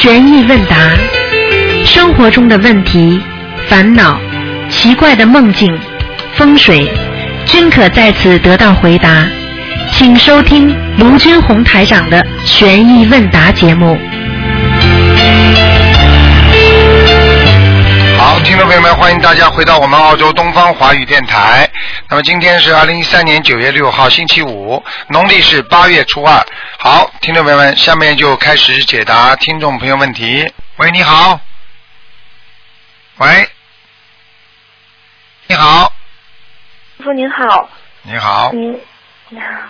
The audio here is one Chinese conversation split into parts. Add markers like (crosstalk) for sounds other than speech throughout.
悬疑问答，生活中的问题、烦恼、奇怪的梦境、风水，均可在此得到回答。请收听卢军红台长的悬疑问答节目。好，听众朋友们，欢迎大家回到我们澳洲东方华语电台。那么今天是二零一三年九月六号，星期五，农历是八月初二。好，听众朋友们，下面就开始解答听众朋友问题。喂，你好。喂，你好，师傅您好，你好，您，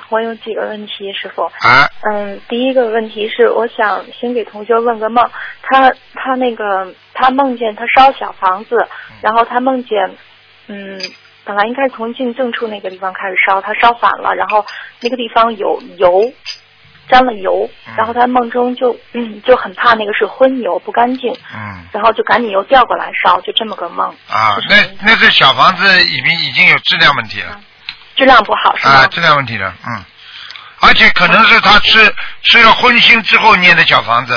我有几个问题，师傅。啊，嗯，第一个问题是，我想先给同学问个梦，他他那个他梦见他烧小房子，然后他梦见，嗯，本来应该是从进正处那个地方开始烧，他烧反了，然后那个地方有油，沾了油，然后他梦中就嗯就很怕那个是荤油不干净，嗯，然后就赶紧又调过来烧，就这么个梦。啊，那那是小房子已经已经有质量问题了。质量不好是吧？啊，质量问题了，嗯，而且可能是他吃吃了荤腥之后念的小房子，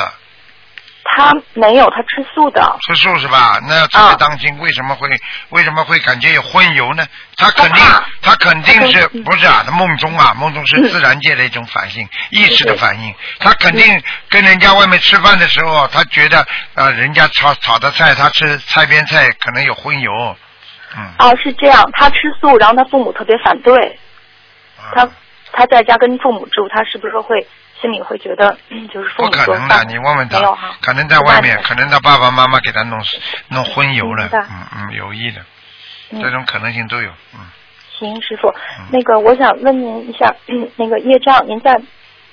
他没有，他吃素的。吃素是吧？那要特啊别当心，为什么会为什么会感觉有荤油呢？他肯定他肯定是不是啊？他梦中啊，梦中是自然界的一种反应，意识的反应。他肯定跟人家外面吃饭的时候，他觉得呃人家炒炒的菜，他吃菜边菜可能有荤油，嗯，哦，是这样，他吃素，然后他父母特别反对，他啊他在家跟父母住，他是不是会心里会觉得，嗯，就是父不可能的，你问问他可能在外面，可能他爸爸妈妈给他弄弄荤油了嗯嗯，有意的，嗯。这种可能性都有，嗯，行，师傅，那个我想问您一下，那个业障，您在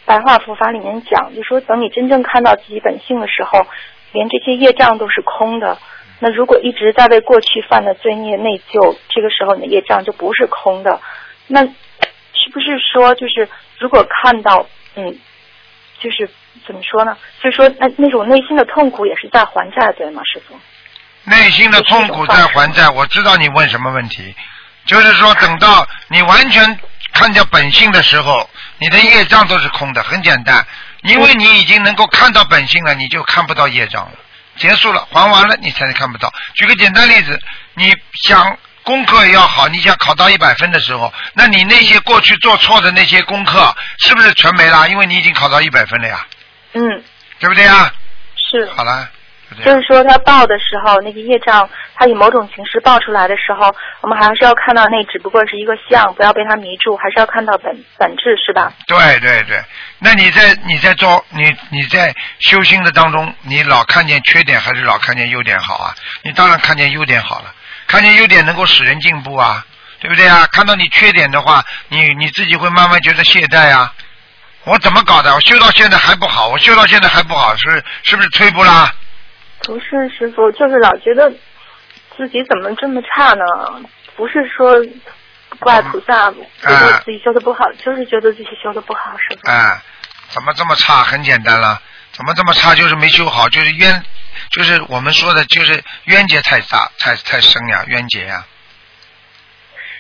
白话佛法里面讲，就说等你真正看到自己本性的时候，连这些业障都是空的。那如果一直在为过去犯的罪孽内疚，这个时候你的业障就不是空的。那是不是说，就是如果看到，嗯，就是怎么说呢？就是说，那那种内心的痛苦也是在还债，对吗，师傅？内心的痛苦在还债，我知道你问什么问题，就是说等到你完全看见本性的时候，你的业障都是空的，很简单，因为你已经能够看到本性了，你就看不到业障了，结束了，还完了你才能看不到。举个简单例子，你想功课要好，你想考到一百分的时候，那你那些过去做错的那些功课，是不是全没了？因为你已经考到一百分了呀，嗯，对不对呀？是。好了。就是说，他报的时候，那个业障，他以某种形式报出来的时候，我们还是要看到那只不过是一个像，不要被他迷住，还是要看到本本质，是吧？对对对，那你在你在做你你在修心的当中，你老看见缺点还是老看见优点好啊？你当然看见优点好了，看见优点能够使人进步啊，对不对啊？看到你缺点的话，你你自己会慢慢觉得懈怠啊。我怎么搞的？我修到现在还不好，我修到现在还不好，是是不是退步啦？不是师傅，就是老觉得自己怎么这么差呢？不是说怪菩萨，觉得自己修的不好，就是觉得自己修的不好，是吧。哎，怎么这么差？很简单了，怎么这么差？就是没修好，就是冤，就是我们说的，就是冤结太大，太太深呀，冤结呀，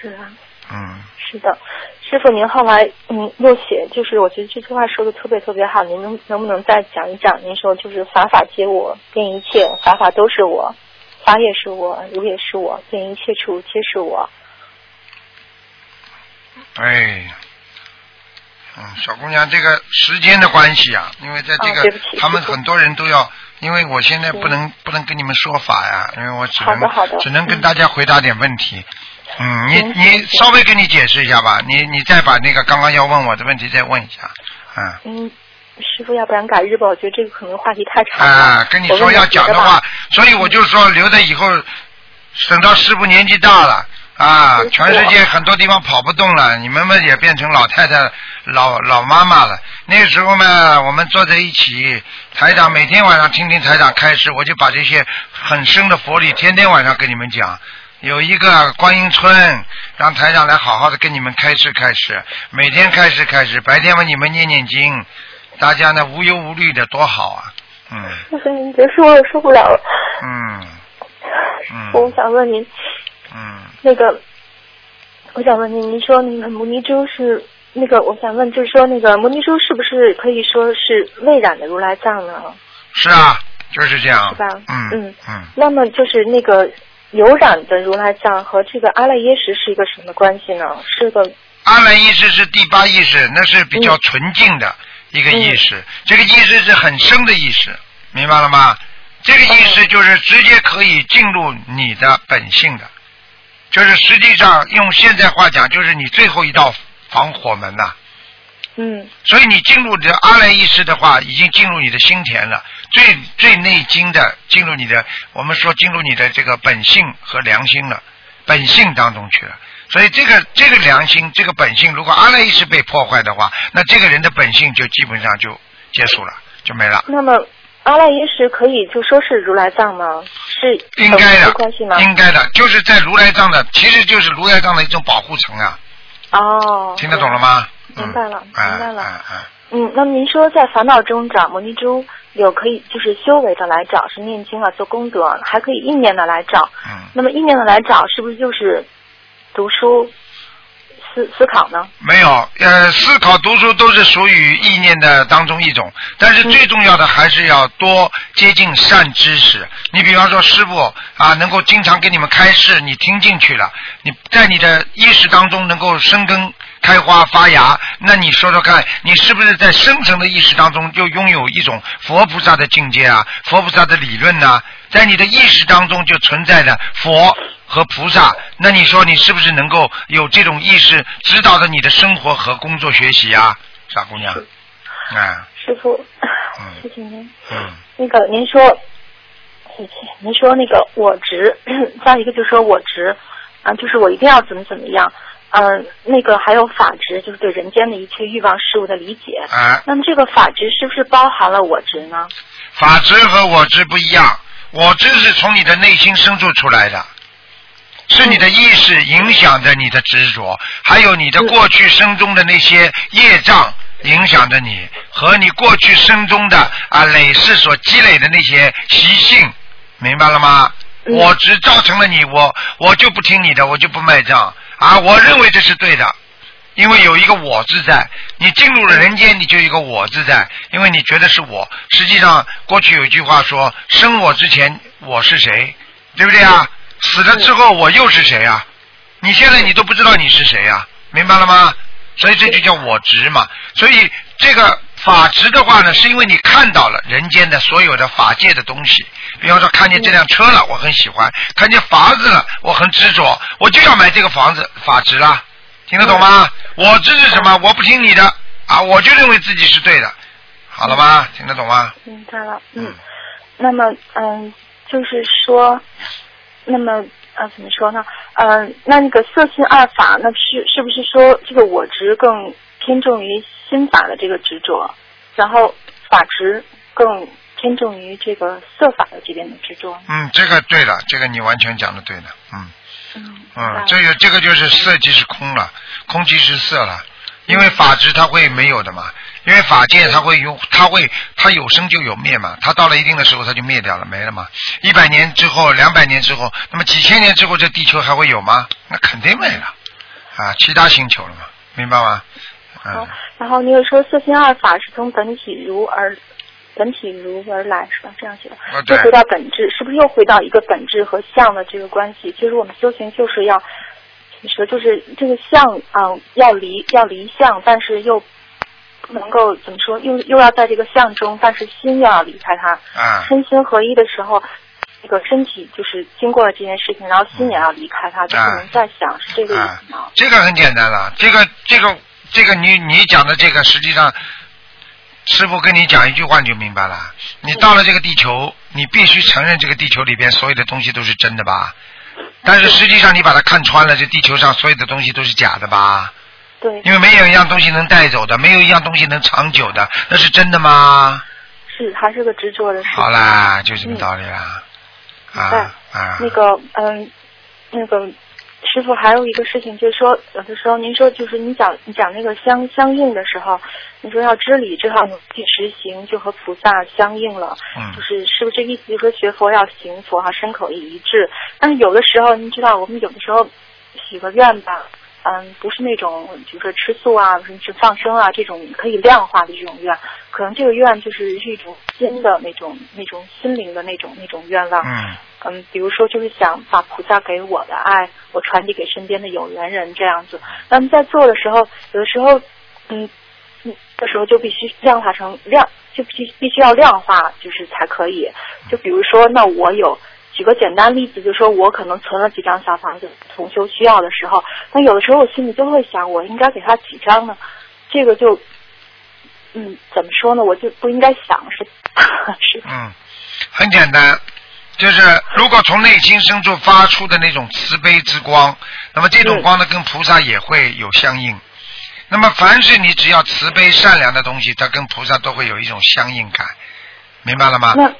是啊，嗯。是的，师傅，您后来嗯又写，就是我觉得这句话说的特别特别好，您能能不能再讲一讲？您说就是法法皆我，变一切，法法都是我，法也是我，如也是我，变一切处皆是我。哎，嗯，小姑娘，这个时间的关系啊，因为在这个、他们很多人都要，因为我现在不能不能跟你们说法呀，因为我只能只能跟嗯大家回答点问题。嗯，你你稍微跟你解释一下吧，你你再把那个刚刚要问我的问题再问一下，嗯。嗯，师傅，要不然改日吧？我觉得这个可能话题太长了。啊，跟你说要讲的话，所以我就说留着以后，等到师傅年纪大了啊全世界很多地方跑不动了，你们们也变成老太太、老老妈妈了。那个时候嘛，我们坐在一起，台长每天晚上听听台长开示，我就把这些很深的佛理天天晚上跟你们讲。有一个观音村，让台长来好好的跟你们开示开示，每天开示开示，白天为你们念念经，大家呢无忧无虑的多好啊，嗯师傅，您别说了，受不了了。嗯嗯我想问您，嗯，那个，我想问您，您说那个摩尼珠是那个，我想问，就是说那个摩尼珠是不是可以说是未染的如来藏呢？是啊，就是这样，是吧？嗯嗯。嗯，那么就是那个有染的如来藏和这个阿赖耶识是一个什么关系呢？是个阿赖意识是第八意识，那是比较纯净的一个意识，这个意识是很深的意识，明白了吗？这个意识就是直接可以进入你的本性的，就是实际上用现在话讲，就是你最后一道防火门呐、嗯所以你进入这阿赖意识的话，已经进入你的心田了，最最内经的进入你的，我们说进入你的这个本性和良心了，本性当中去了。所以这个这个良心，这个本性，如果阿赖意识被破坏的话，那这个人的本性就基本上就结束了，就没了。那么阿赖耶识可以就说是如来藏吗？是应该的级关系吗？，应该的，就是在如来藏的，其实就是如来藏的一种保护层啊，哦，听得懂了吗？明白了明白了嗯嗯嗯，那么您说在烦恼中找摩尼珠，有可以就是修为的来找，是念经啊做功德，还可以意念的来找。嗯。那么意念的来找，是不是就是读书思思考呢？没有，呃，思考读书都是属于意念的当中一种，但是最重要的还是要多接近善知识。你比方说师傅啊，能够经常给你们开示，你听进去了，你在你的意识当中能够生根开花发芽，那你说说看，你是不是在深层的意识当中就拥有一种佛菩萨的境界啊，佛菩萨的理论呢、在你的意识当中就存在着佛和菩萨，那你说你是不是能够有这种意识指导着你的生活和工作学习啊，傻姑娘？啊，师傅嗯，(laughs) 谢谢您。嗯，那个您说，谢谢您说那个我执，(clears throat) 再一个就说我执啊，就是我一定要怎么怎么样。嗯、那个还有法执，就是对人间的一切欲望事物的理解。啊，那么这个法执是不是包含了我执呢？法执和我执不一样，我执是从你的内心深处出来的，是你的意识影响着你的执着，还有你的过去生中的那些业障影响着你，和你过去生中的啊累世所积累的那些习性，明白了吗？嗯我只造成了你，我我就不听你的，我就不卖账啊！我认为这是对的，因为有一个我自在，你进入了人间，你就有一个我自在，因为你觉得是我。实际上，过去有一句话说：“生我之前我是谁，对不对啊？死了之后我又是谁啊？你现在你都不知道你是谁啊，明白了吗？所以这就叫我执嘛。所以这个法执的话呢，是因为你看到了人间的所有的法界的东西，比方说看见这辆车了，我很喜欢；看见房子了，我很执着，我就要买这个房子，法执啦，听得懂吗？我执是什么？我不听你的啊，我就认为自己是对的，好了吧？听得懂吗？明白了，嗯。那么，嗯，就是说，那么呃，怎么说呢？呃，那那个色心二法，那是是不是说这个我执更偏重于心法的这个执着，然后法执更偏重于这个色法的这边的执着？嗯，这个对了，这个你完全讲的对的，嗯。嗯，嗯，这个这个就是色即是空了，空即是色了，因为法执它会没有的嘛，因为法界它会有，它会它有生就有灭嘛，它到了一定的时候它就灭掉了，没了嘛。一百年之后，两百年之后，那么几千年之后，这地球还会有吗？那肯定没了，啊，其他星球了嘛，明白吗？嗯好，然后你又说色心二法是从本体如而本体如而来是吧？这样写的，又回到本质，是不是又回到一个本质和相的这个关系？其实我们修行就是要，怎么说就是这个相啊、要离要离相，但是又不能够怎么说，又又要在这个相中，但是心又要离开它，啊，身心合一的时候。这个身体就是经过了这件事情，然后心也要离开它，就不能再想，是这个意啊思吗？，这个很简单了，这个这个这个你你讲的这个，实际上师傅跟你讲一句话你就明白了。你到了这个地球，你必须承认这个地球里边所有的东西都是真的吧？但是实际上你把它看穿了，这地球上所有的东西都是假的吧？对，因为没有一样东西能带走的，没有一样东西能长久的，那是真的吗？是还是个执着的事。好啦，就这么道理啦。啊对啊，那个，嗯，那个师傅还有一个事情，就是说，有的时候您说，就是你讲你讲那个相相应的时候，你说要知理之后去实行，就和菩萨相应了。嗯就是是不是这意思？就是说学佛要行佛哈，身口意一致。但是有的时候，您知道，我们有的时候许个愿吧，嗯，不是那种比如说吃素啊，甚至放生啊这种可以量化的这种愿，可能这个愿就是是一种新的那种那种心灵的那种那种愿望。嗯嗯，比如说就是想把菩萨给我的爱，我传递给身边的有缘人这样子。那么在做的时候，有的时候，嗯，嗯，的时候就必须量化成量，就必必须要量化，就是才可以。就比如说，那我有举个简单例子，就说我可能存了几张小房子，重修需要的时候，那有的时候我心里就会想，我应该给他几张呢？这个就，嗯，怎么说呢？我就不应该想是是嗯，很简单，就是如果从内心深处发出的那种慈悲之光，那么这种嗯光呢，跟菩萨也会有相应。那么凡是你只要慈悲善良的东西，它跟菩萨都会有一种相应感，明白了吗？那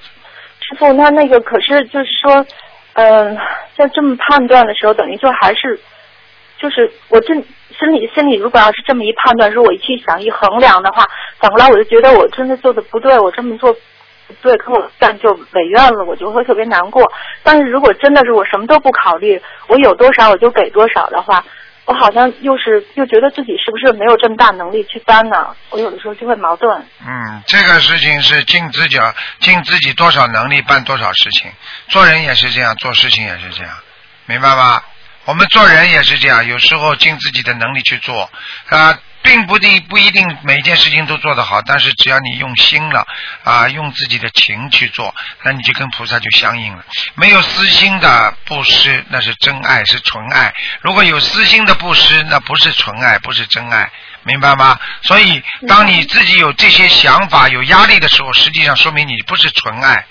师傅，那那个可是就是说，嗯、在这么判断的时候，等于就还是，就是我这心里心里如果要是这么一判断，如果我一去想一衡量的话，反过来我就觉得我真的做的不对，我这么做不对，可我干就违愿了，我就会特别难过。但是如果真的是我什么都不考虑，我有多少我就给多少的话。我好像又是又觉得自己是不是没有这么大能力去搬呢？我有的时候就会矛盾。嗯，这个事情是尽自己尽自己多少能力办多少事情，做人也是这样，做事情也是这样，明白吧？我们做人也是这样，有时候尽自己的能力去做啊，并不定不一定每件事情都做得好，但是只要你用心了啊，用自己的情去做，那你就跟菩萨就相应了。没有私心的布施，那是真爱，是纯爱；如果有私心的布施，那不是纯爱，不是真爱。明白吗？所以，当你自己有这些想法、有压力的时候，实际上说明你不是纯爱。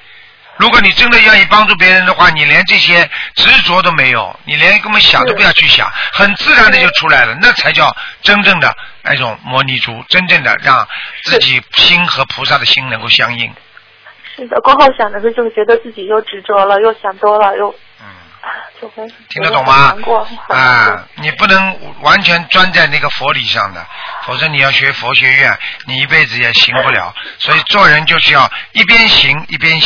如果你真的愿意帮助别人的话，你连这些执着都没有，你连根本想都不要去想，很自然的就出来了，那才叫真正的那种摩尼珠，真正的让自己心和菩萨的心能够相应。是的，过后想的时候，就是觉得自己又执着了，又想多了，又嗯，就会听得懂吗啊，你不能完全钻在那个佛理上的，否则你要学佛学院，你一辈子也行不了。所以做人就是要一边行一边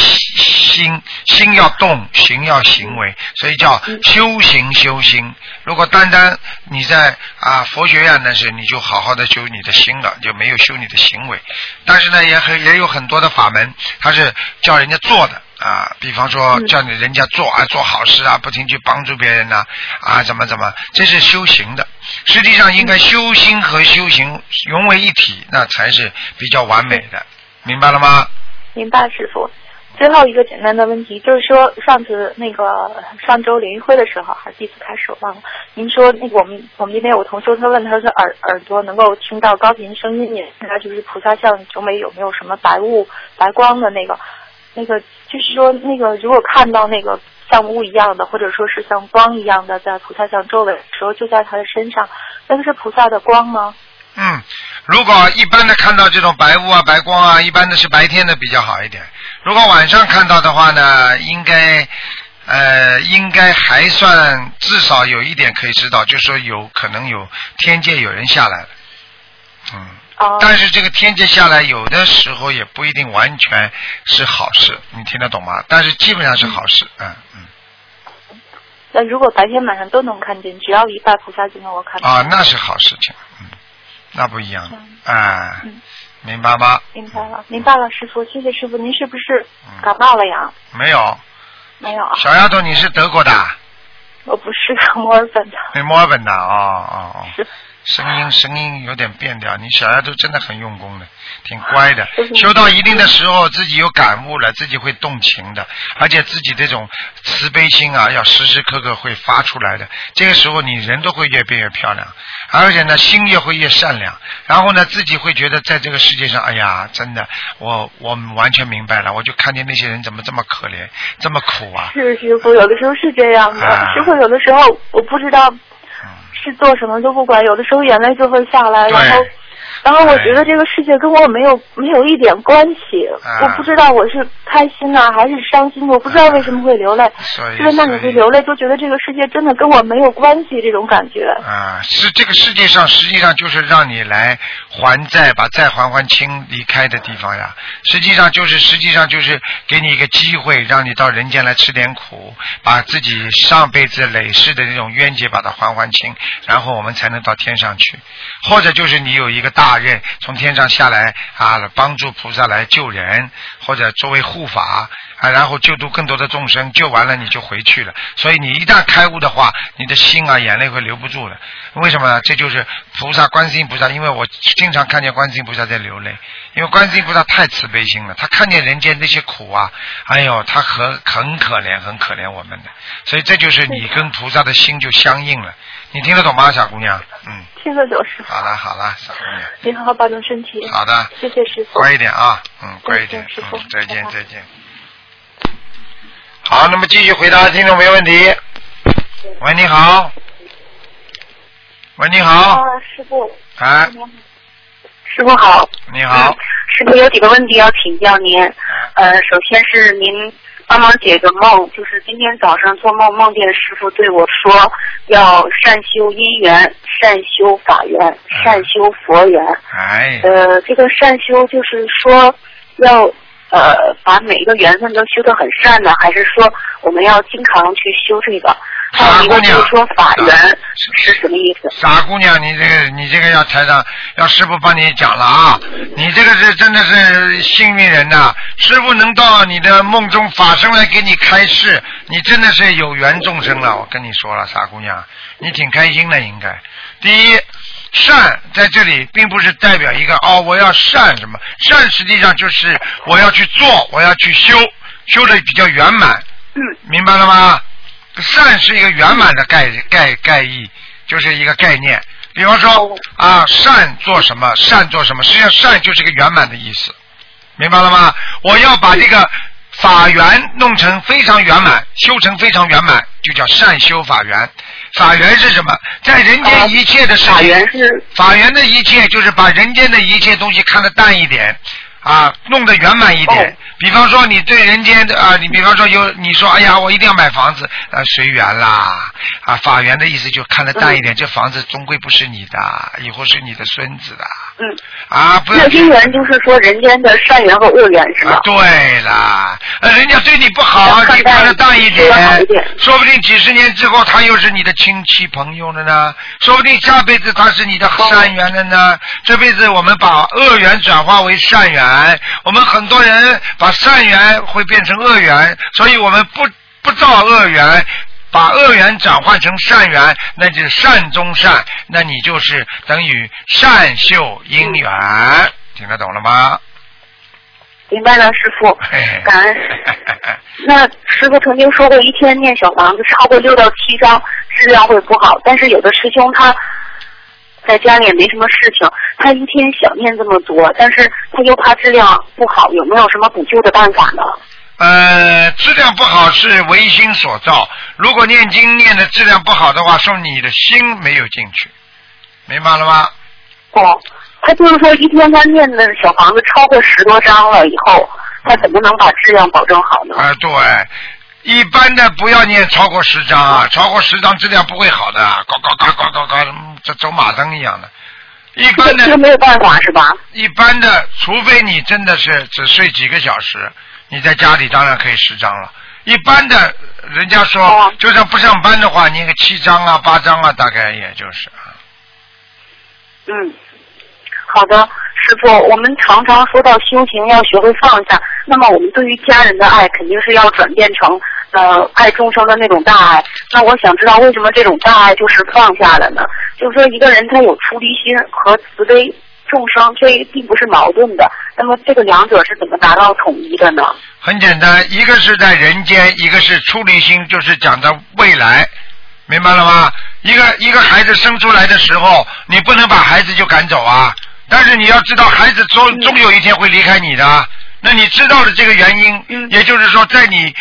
心，心要动，行要行为，所以叫修行修心。如果单单你在啊佛学院那是你就好好的修你的心了，就没有修你的行为。但是呢，也很也有很多的法门，它是叫人家做的。啊，比方说嗯叫你人家做啊，做好事啊，不停去帮助别人呐、啊，怎么怎么，这是修行的。实际上应该修心和修行融为一体，那才是比较完美的，明白了吗？明白，师傅。最后一个简单的问题，就是说上次那个上周联谊会的时候，还是第一次开始我忘了。您说那个我们我们那边有同学，他问他说耳耳朵能够听到高频声音，也他就是菩萨像周围有没有什么白雾、白光的那个，那个就是说那个如果看到那个像雾一样的，或者说是像光一样的在菩萨像周围的时候，就在他的身上，那个是菩萨的光吗？嗯，如果一般的看到这种白雾啊、白光啊，一般的是白天的比较好一点。如果晚上看到的话呢，应该呃应该还算至少有一点可以知道，就是说有可能有天界有人下来了，嗯。哦、但是这个天界下来，有的时候也不一定完全是好事，你听得懂吗？但是基本上是好事，嗯嗯。那如果白天晚上都能看见，只要一拜菩萨就能我看到。啊，那是好事情，嗯，那不一样嗯，哎、嗯明白吗？明白了，明白了，师傅，谢谢师傅。您是不是嗯感冒了呀？没有，没有啊，小丫头，你是德国的啊？我不是 (laughs) 墨尔本的。你墨尔本的，哦哦哦是，声音声音有点变调。你小丫头真的很用功的，挺乖的修到一定的时候，自己有感悟了，自己会动情的，而且自己这种慈悲心啊，要时时刻刻会发出来的。这个时候，你人都会越变越漂亮，而且呢，心越会越善良。然后呢，自己会觉得在这个世界上，哎呀，真的，我我完全明白了。我就看见那些人怎么这么可怜，这么苦啊。是师傅，有的时候是这样的。啊师傅有的时候我不知道嗯是做什么都不管，有的时候眼泪就会下来，然后然后我觉得这个世界跟我没有没有一点关系，啊我不知道我是开心呢、还是伤心，我不知道为什么会流泪。所以是那你会流泪，就觉得这个世界真的跟我没有关系，这种感觉。啊，是这个世界上实际上就是让你来还债，把债还还清，离开的地方呀。实际上就是实际上就是给你一个机会，让你到人间来吃点苦，把自己上辈子累世的这种冤结把它还还清，然后我们才能到天上去。或者就是你有一个大大任，从天上下来啊，帮助菩萨来救人，或者作为护法啊，然后救度更多的众生，救完了你就回去了。所以你一旦开悟的话，你的心啊眼泪会留不住的。为什么呢？这就是菩萨观世音菩萨，因为我经常看见观世音菩萨在流泪，因为观世音菩萨太慈悲心了，他看见人间那些苦啊，哎呦，他很很可怜，很可怜我们的。所以这就是你跟菩萨的心就相应了。你听得懂吗，小姑娘？嗯，听得懂师傅，好了好了，小姑娘。您好好保重身体。好的，谢谢师傅。乖一点啊，嗯，乖一点师，傅嗯，再见再见。好，那么继续回答听众没问题。喂，你好。喂，你好，啊，师傅，哎，师傅好，你好，师傅有几个问题要请教您。呃，首先是您帮忙解个梦，就是今天早上做梦梦见师傅对我说，要善修因缘，善修法缘，善修佛缘。哎，呃，这个善修就是说要呃把每一个缘分都修得很善呢，还是说我们要经常去修这个？还有一个就是说法缘是什么意思？傻姑娘，你这个你这个要台上要师傅帮你讲了啊！你这个是真的是幸运人呐、师傅能到你的梦中法身来给你开示，你真的是有缘众生了。我跟你说了，傻姑娘，你挺开心的应该。第一，善在这里并不是代表一个哦，我要善什么，善实际上就是我要去做，我要去修，修的比较圆满。嗯，明白了吗？善是一个圆满的概概概意，就是一个概念。比方说啊，善做什么，善做什么，实际上善就是一个圆满的意思，明白了吗？我要把这个法缘弄成非常圆满，修成非常圆满，就叫善修法缘。法缘是什么？在人间一切的事情，法缘是法缘的一切就是把人间的一切东西看得淡一点，啊，弄得圆满一点。哦比方说，你对人间的啊，你比方说有你说，哎呀，我一定要买房子，啊，随缘啦，啊，法缘的意思就看得淡一点，这房子终归不是你的，以后是你的孙子的，嗯，啊，不要那因缘就是说人间的善缘和恶缘是吧？啊，对啦，呃，人家对你不好，看你看得淡一点说不定几十年之后他又是你的亲戚朋友了呢，说不定下辈子他是你的善缘了呢。这辈子我们把恶缘转化为善缘，我们很多人把善缘会变成恶缘，所以我们不不造恶缘。把恶缘转换成善缘，那就是善中善，那你就是等于善秀因缘，听得懂了吗？明白了，师傅感恩。那师傅曾经说过，一天念小房子超过六到七张，质量会不好。但是有的师兄他在家里也没什么事情，他一天想念这么多，但是他又怕质量不好，有没有什么补救的办法呢？呃，质量不好是唯心所造。如果念经念的质量不好的话，说明你的心没有进去，明白了吗？哦，他就是说一天他念的小房子超过十多张了以后，他怎么能把质量保证好呢？啊、对，一般的不要念超过十张啊，超过十张质量不会好的，高高高高高高，嗯这走马灯一样的。一般这个的，没有办法是吧？一般的，除非你真的是只睡几个小时，你在家里当然可以十张了。一般的，人家说哦，就算不上班的话，你个七张啊、八张啊，大概也就是啊。嗯，好的，师傅，我们常常说到修行要学会放下，那么我们对于家人的爱肯定是要转变成呃爱众生的那种大爱。那我想知道为什么这种大爱就是放下了呢？就是说一个人他有出离心和慈悲众生，这并不是矛盾的。那么这个两者是怎么达到统一的呢？很简单，一个是在人间，一个是出离心，就是讲的未来，明白了吗？一个一个孩子生出来的时候，你不能把孩子就赶走啊，但是你要知道，孩子终嗯。终有一天会离开你的。那你知道了这个原因，嗯。也就是说，在你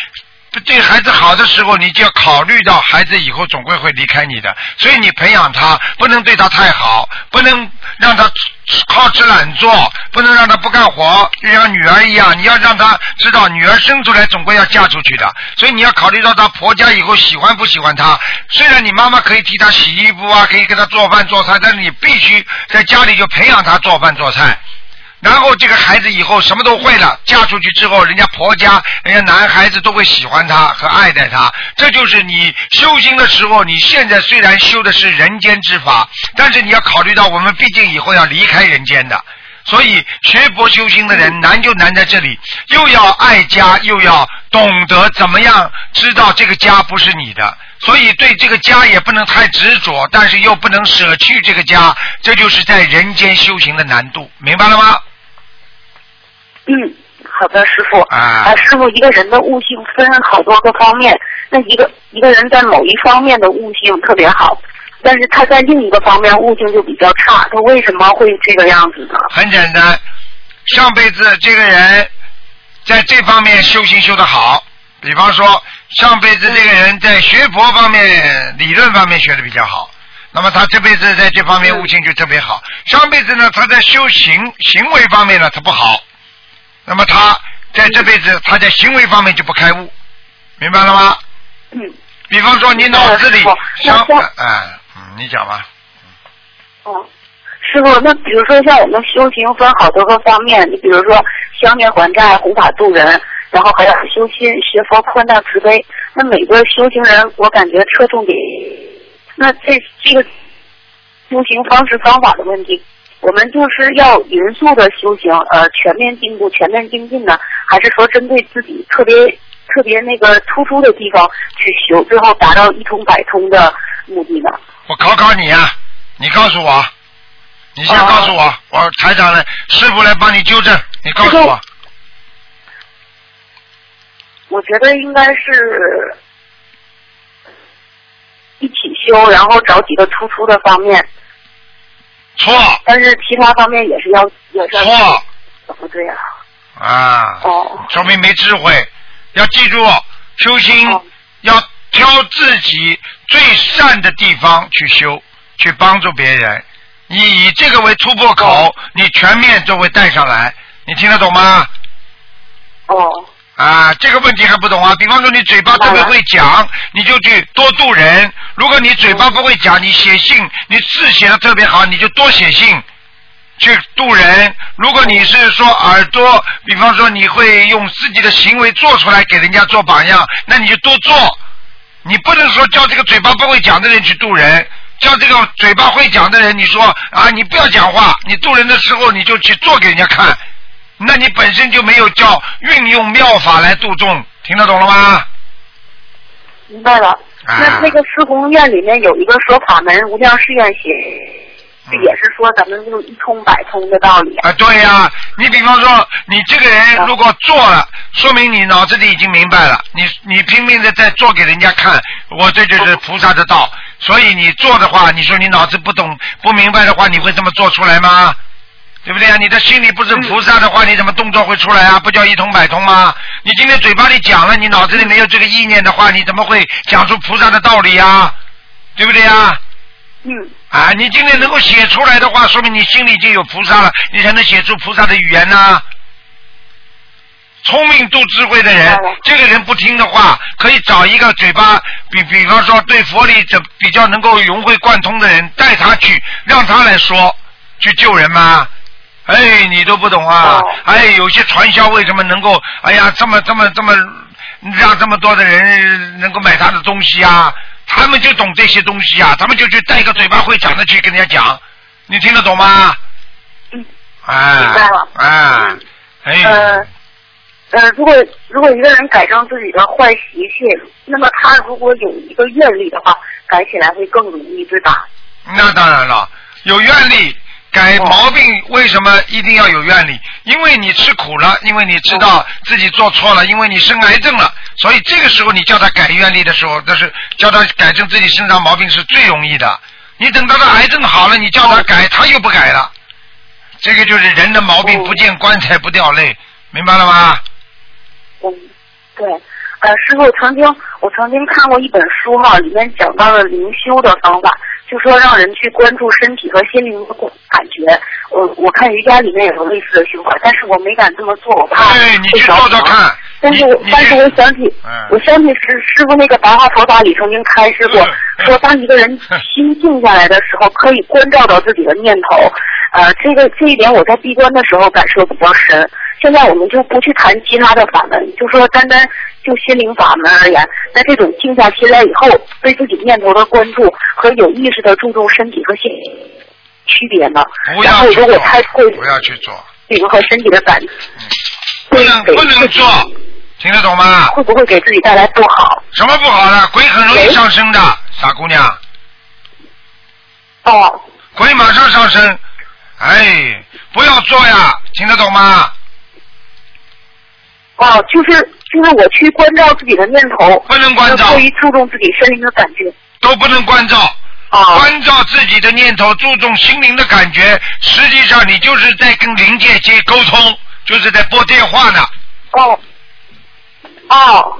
对孩子好的时候，你就要考虑到孩子以后总归会离开你的，所以你培养他不能对他太好，不能让他好吃懒做，不能让他不干活，就像女儿一样，你要让他知道女儿生出来总归要嫁出去的，所以你要考虑到她婆家以后喜欢不喜欢她。虽然你妈妈可以替她洗衣服啊，可以给她做饭做菜，但是你必须在家里就培养她做饭做菜。然后这个孩子以后什么都会了，嫁出去之后，人家婆家、人家男孩子都会喜欢她和爱戴她。这就是你修行的时候，你现在虽然修的是人间之法，但是你要考虑到我们毕竟以后要离开人间的。所以学佛修心的人难就难在这里，又要爱家，又要懂得怎么样知道这个家不是你的，所以对这个家也不能太执着，但是又不能舍去这个家，这就是在人间修行的难度，明白了吗？嗯，好的，师傅。啊师傅，一个人的悟性分好多个方面，那一个一个人在某一方面的悟性特别好，但是他在另一个方面悟性就比较差，他为什么会这个样子呢？很简单，上辈子这个人在这方面修行修得好，比方说上辈子这个人在学佛方面、理论方面学的比较好，那么他这辈子在这方面悟性就特别好。上辈子呢，他在修行行为方面呢，他不好，那么他在这辈子他在行为方面就不开悟，明白了吗？嗯，比方说你脑子里想哎，嗯，你讲吧。哦，师傅，那比如说像我们修行分好多个方面，你比如说消灭还债、弘法度人，然后还有修心、学佛、宽大慈悲。那每个修行人，我感觉侧重点，那这这个修行方式方法的问题，我们就是要匀速的修行，呃，全面进步、全面精进呢，还是说针对自己特别特别那个突出的地方去修，最后达到一通百通的目的呢？我考考你啊，你告诉我，你先哦告诉我，我台长来，师傅来帮你纠正，你告诉我，我觉得应该是一起修，然后找几个突出的方面，错但是其他方面也是要也是要错不对啊、啊，哦说明没智慧。要记住，修心哦要挑自己最善的地方去修，去帮助别人。你以这个为突破口哦，你全面都会带上来。你听得懂吗？哦啊，这个问题还不懂啊？比方说你嘴巴特别会讲，你就去多度人；如果你嘴巴不会讲，你写信，你字写的特别好，你就多写信去度人。如果你是说耳朵，比方说你会用自己的行为做出来给人家做榜样，那你就多做。你不能说叫这个嘴巴不会讲的人去度人，叫这个嘴巴会讲的人，你说啊，你不要讲话，你度人的时候你就去做给人家看，那你本身就没有叫运用妙法来度众，听得懂了吗？明白了。啊那那个四弘院里面有一个说法门无量誓愿写，嗯也是说咱们就一通百通的道理。啊，对呀、你比方说，你这个人如果做了，说明你脑子里已经明白了，你你拼命的在做给人家看，我这就是菩萨的道。所以你做的话，你说你脑子不懂不明白的话，你会这么做出来吗？对不对啊？你的心里不是菩萨的话，你怎么动作会出来啊？不叫一通百通吗？你今天嘴巴里讲了，你脑子里没有这个意念的话，你怎么会讲出菩萨的道理呀？对不对呀？嗯，啊，你今天能够写出来的话，说明你心里已经有菩萨了，你才能写出菩萨的语言呐、聪明度智慧的人这个人不听的话，可以找一个嘴巴比比方说对佛理这比较能够融会贯通的人，带他去，让他来说，去救人吗？哎，你都不懂啊！哦哎，有些传销为什么能够，哎呀，这么这么这么，让这么多的人能够买他的东西啊？他们就懂这些东西啊，他们就去带一个嘴巴会讲的去跟人家讲，你听得懂吗？嗯，哎，明白了哎嗯，哎，呃呃，如果如果一个人改正自己的坏习气，那么他如果有一个愿力的话，改起来会更容易，对吧？那当然了，有愿力。改毛病为什么一定要有愿力？因为你吃苦了，因为你知道自己做错了，因为你生癌症了，所以这个时候你叫他改愿力的时候，那是叫他改正自己身上毛病是最容易的。你等到他癌症好了，你叫他改，他又不改了。这个就是人的毛病，哦不见棺材不掉泪，明白了吗？嗯，对。呃，师傅曾经我曾经看过一本书哈，里面讲到了灵修的方法，就说让人去关注身体和心灵的感觉。我我看瑜伽里面有类似的循环，但是我没敢这么做，我怕对，你去会着忙做做看。但是我但是我想起，嗯我想起师师傅那个白话佛法里曾经开示过，嗯说当一个人心静下来的时候，可以关照到自己的念头。呃，这个这一点我在闭关的时候感受比较深。现在我们就不去谈其他的法门，就说单单就心灵法门而言，那这种静下心来以后，对自己念头的关注和有意识的注重身体和心区别呢？不然后如果要去做，太过不要去做，灵和身体的感觉，不能不能做，听得懂吗？会不会给自己带来不好？什么不好了？鬼很容易上升的，傻姑娘，哦，鬼马上上升。哎，不要做呀，听得懂吗？哦，就是就是我去关照自己的念头，不能关照过于注重自己身灵的感觉。都不能关照。啊关照自己的念头，注重心灵的感觉，实际上你就是在跟灵界接沟通，就是在拨电话呢。哦哦，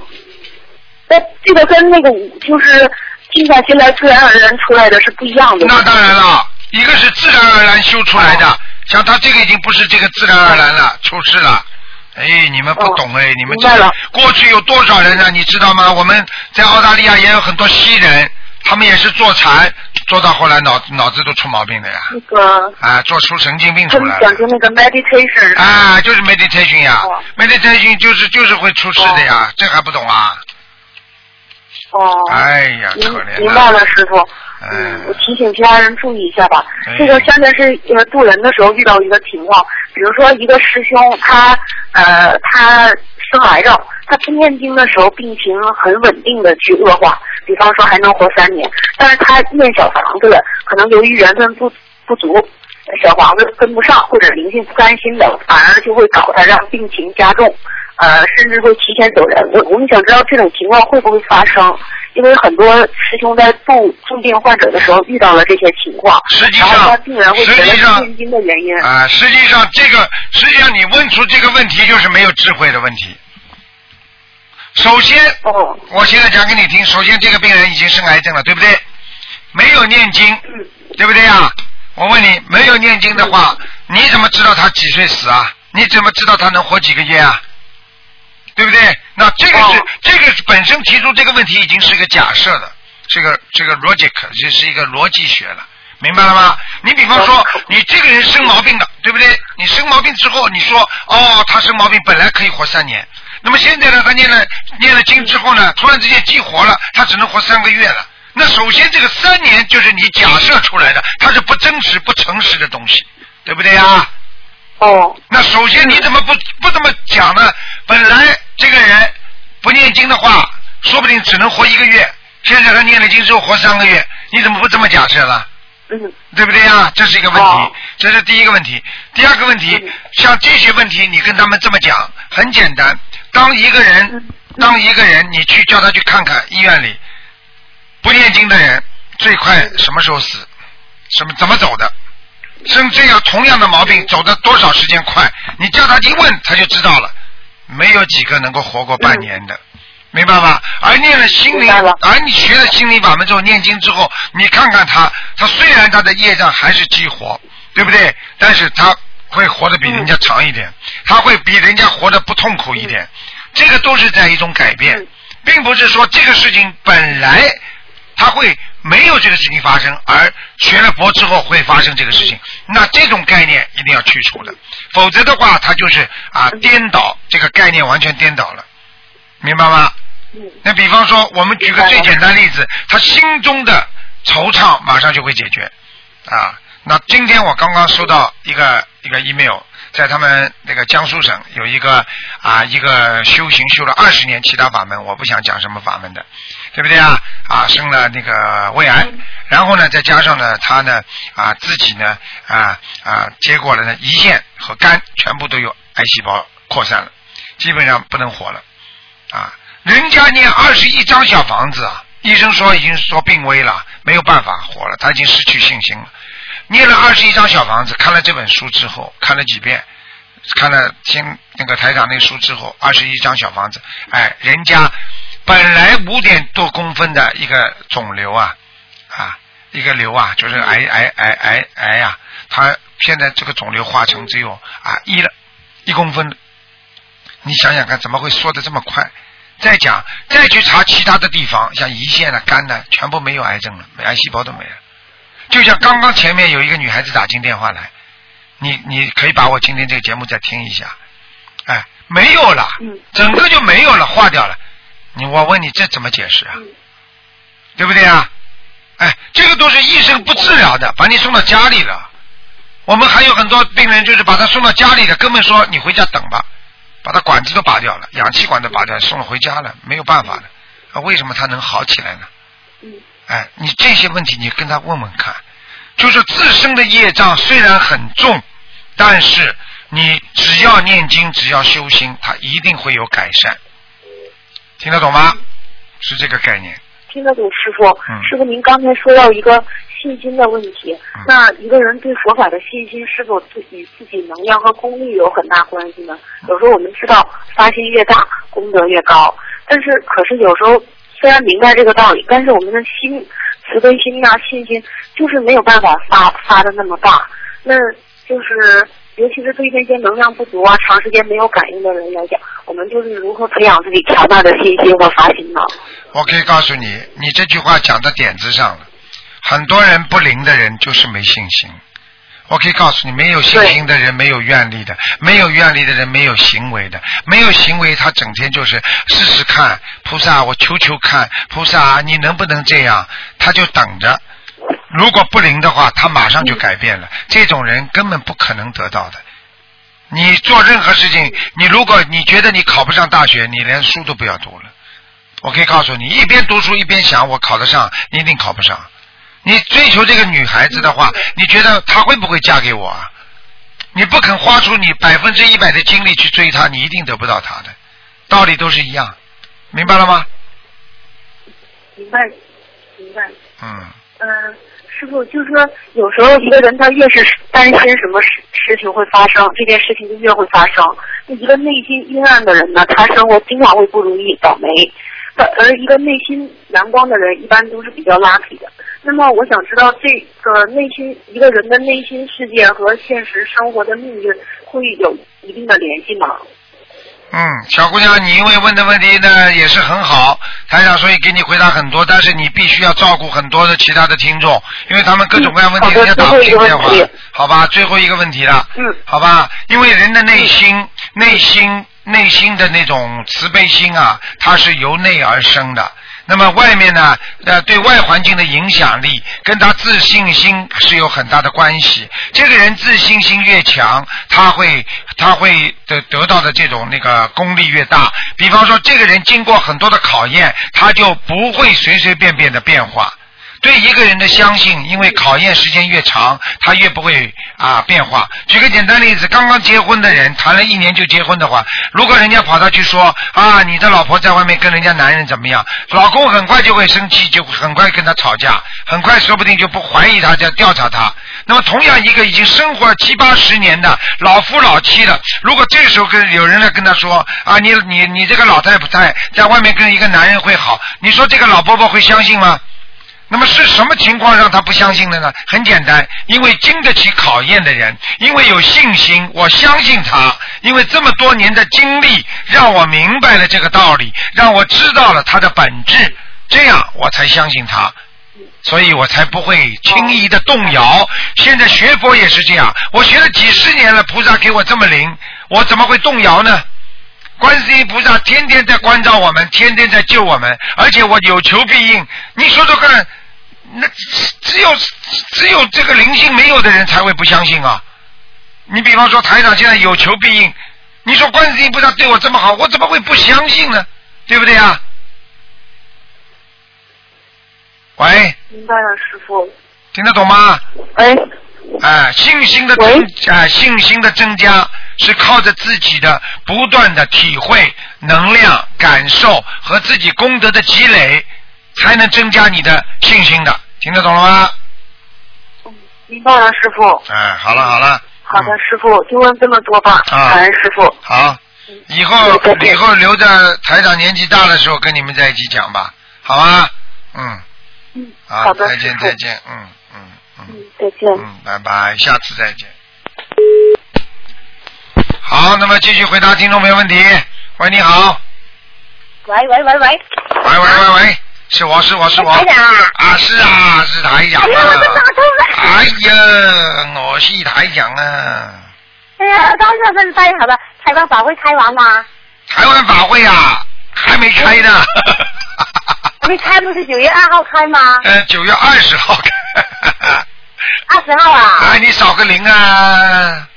那这个跟那个就是静下心来自然而然出来的是不一样的。那当然了，一个是自然而然修出来的，像他这个已经不是这个自然而然了，出事了。哎，你们不懂哎，你们这过去有多少人呢？你知道吗？我们在澳大利亚也有很多西人，他们也是坐禅，坐到后来脑脑子都出毛病的呀，那个啊，做出神经病出来了。讲究那个 meditation，啊，就是 meditation 呀、哦 m e d i t a t i o n 就是就是会出事的呀，这还不懂啊？哦，哎呀，明明白了，师傅。嗯嗯，我提醒其他人注意一下吧。哎这个现在是呃渡人的时候遇到一个情况，比如说一个师兄他呃他生癌症，他不念经的时候病情很稳定的去恶化，比方说还能活三年，但是他念小房子了，可能由于缘分不不足，小房子跟不上或者灵性不甘心的，反而就会搞他让病情加重。呃，甚至会提前走人。我我们想知道这种情况会不会发生？因为很多师兄在住重病患者的时候遇到了这些情况，实际上病人会觉得是实际上念经的原因。啊，实际上这个实际上你问出这个问题就是没有智慧的问题。首先，哦，我现在讲给你听，首先这个病人已经生癌症了，对不对？没有念经，嗯对不对呀？我问你，没有念经的话，你怎么知道他几岁死啊？你怎么知道他能活几个月啊？对不对？那这个是、哦这个本身提出这个问题已经是个假设的，这个这个 logic 这是一个逻辑学了，明白了吗？你比方说，你这个人生毛病了，对不对？你生毛病之后，你说哦，他生毛病本来可以活三年，那么现在呢，他念了念了经之后呢，突然之间激活了，他只能活三个月了。那首先这个三年就是你假设出来的，它是不真实、不诚实的东西，对不对呀？哦，那首先你怎么不不这么讲呢？本来这个人不念经的话，说不定只能活一个月，现在他念了经之后活三个月，你怎么不这么假设了？嗯，对不对呀？这是一个问题，哦这是第一个问题。第二个问题，嗯像这些问题，你跟他们这么讲，很简单。当一个人，嗯当一个人，你去叫他去看看医院里不念经的人，最快什么时候死？什么怎么走的？生这样同样的毛病，走的多少时间快？你叫他一问，他就知道了。没有几个能够活过半年的，明白吧？而念了心灵而你学了心灵法门之后，念经之后，你看看他，他虽然他的业障还是激活，对不对？但是他会活得比人家长一点，他会比人家活得不痛苦一点，这个都是在一种改变嗯，并不是说这个事情本来他会没有这个事情发生，而学了佛之后会发生这个事情。那这种概念一定要去除的，否则的话，它就是啊颠倒，这个概念完全颠倒了，明白吗？嗯那比方说，我们举个最简单例子，他心中的惆怅马上就会解决啊。那今天我刚刚收到一个一个 email，在他们那个江苏省有一个啊一个修行修了二十年其他法门，我不想讲什么法门的，对不对啊？啊，生了那个胃癌，然后呢，再加上呢，他呢啊自己呢啊啊结果了呢胰腺和肝全部都有癌细胞扩散了，基本上不能活了啊。人家念二十一张小房子啊，医生说已经说病危了，没有办法活了，他已经失去信心了。念了二十一张小房子，看了这本书之后，看了几遍，看了听那个台长那书之后，二十一张小房子，哎，人家本来五点多公分的一个肿瘤啊啊，一个瘤啊，就是癌癌癌癌癌呀、它现在这个肿瘤化成只有啊一了一公分，你想想看，怎么会缩的这么快？再讲，再去查其他的地方，像胰腺啊、肝呢、全部没有癌症了，癌细胞都没了。就像刚刚前面有一个女孩子打进电话来，你你可以把我今天这个节目再听一下，哎，没有了，嗯整个就没有了，化掉了。你我问你这怎么解释啊？嗯对不对啊？哎，这个都是医生不治疗的，把你送到家里了。我们还有很多病人就是把他送到家里的，根本说你回家等吧，把他管子都拔掉了，氧气管都拔掉，送了回家了，没有办法了。啊，为什么他能好起来呢？嗯哎，你这些问题你跟他问问看，就是自身的业障虽然很重，但是你只要念经，只要修心，他一定会有改善。听得懂吗？是这个概念。听得懂师傅。嗯师傅，您刚才说到一个信心的问题，嗯那一个人对佛法的信心是否自与自己能量和功力有很大关系呢？有时候我们知道发心越大，功德越高，但是可是有时候虽然明白这个道理，但是我们的心慈悲心呐、信心就是没有办法发发的那么大。那就是尤其是对那些能量不足啊、长时间没有感应的人来讲，我们就是如何培养自己强大的信心和发心呢？我可以告诉你，你这句话讲到点子上了。很多人不灵的人就是没信心。我可以告诉你，没有信心的人没有愿力的，没有愿力的人没有行为的，没有行为他整天就是试试看，菩萨我求求看，菩萨你能不能这样？他就等着。如果不灵的话，他马上就改变了。这种人根本不可能得到的。你做任何事情，你如果你觉得你考不上大学，你连书都不要读了。我可以告诉你，一边读书一边想，我考得上，你一定考不上。你追求这个女孩子的话，你觉得她会不会嫁给我啊？你不肯花出你百分之一百的精力去追她，你一定得不到她的。道理都是一样，明白了吗？明白，明白。嗯，嗯，师傅，就是说，有时候一个人他越是担心什么事事情会发生，这件事情就越会发生。那一个内心阴暗的人呢，他生活经常会不如意、倒霉；而而一个内心阳光的人，一般都是比较 lucky 的。那么，我想知道这个内心一个人的内心世界和现实生活的命运会有一定的联系吗？嗯，小姑娘，你因为问的问题呢也是很好，台长所以给你回答很多，但是你必须要照顾很多的其他的听众，因为他们各种各样问题人家打不进电话好吧？最后一个问题了，嗯好吧？因为人的内心、内心、内心的那种慈悲心啊，它是由内而生的。那么外面呢，呃，对外环境的影响力跟他自信心是有很大的关系。这个人自信心越强，他会他会得得到的这种那个功力越大。比方说，这个人经过很多的考验，他就不会随随便便的变化。对一个人的相信，因为考验时间越长，他越不会啊变化。举个简单例子，刚刚结婚的人谈了一年就结婚的话，如果人家跑到去说啊，你的老婆在外面跟人家男人怎么样，老公很快就会生气，就很快跟他吵架，很快说不定就不怀疑他，就要调查他。那么同样一个已经生活了七八十年的老夫老妻了，如果这个时候跟有人来跟他说啊，你你你这个老太太在外面跟一个男人会好，你说这个老伯伯会相信吗？那么是什么情况让他不相信的呢？很简单，因为经得起考验的人，因为有信心，我相信他，因为这么多年的经历让我明白了这个道理，让我知道了他的本质，这样我才相信他。所以我才不会轻易的动摇。现在学佛也是这样，我学了几十年了，菩萨给我这么灵，我怎么会动摇呢？观世音菩萨天天在关照我们，天天在救我们，而且我有求必应。你说说看，那只有只有这个灵性没有的人才会不相信啊！你比方说台长现在有求必应，你说观世音菩萨对我这么好，我怎么会不相信呢？对不对啊？喂，明白了，师傅。听得懂吗？哎，哎，信心的增，哎，信心的增加是靠着自己的不断的体会、能量、感受和自己功德的积累，才能增加你的信心的。听得懂了吗？明白了，师傅。哎，好了好了，好好的，师傅，就问这么多吧，啊感恩师傅。好，以后以后留着台长年纪大的时候跟你们在一起讲吧，好吗？嗯，嗯，好，好的，再见再见，嗯再见。嗯，拜拜，下次再见。好，那么继续回答听众朋友问题。喂，你好，喂喂喂喂，喂喂喂喂，是我是我是我，台长啊啊是啊是台长哎呀，我都打啊，通了。哎呀，我是台长啊，哎呀，刚才是太好了，台湾法会开完吗？台湾法会啊还没开呢，(laughs) 还没开，不是九月二号开吗？呃九月二十号开，二十号啊，哎你少个零啊，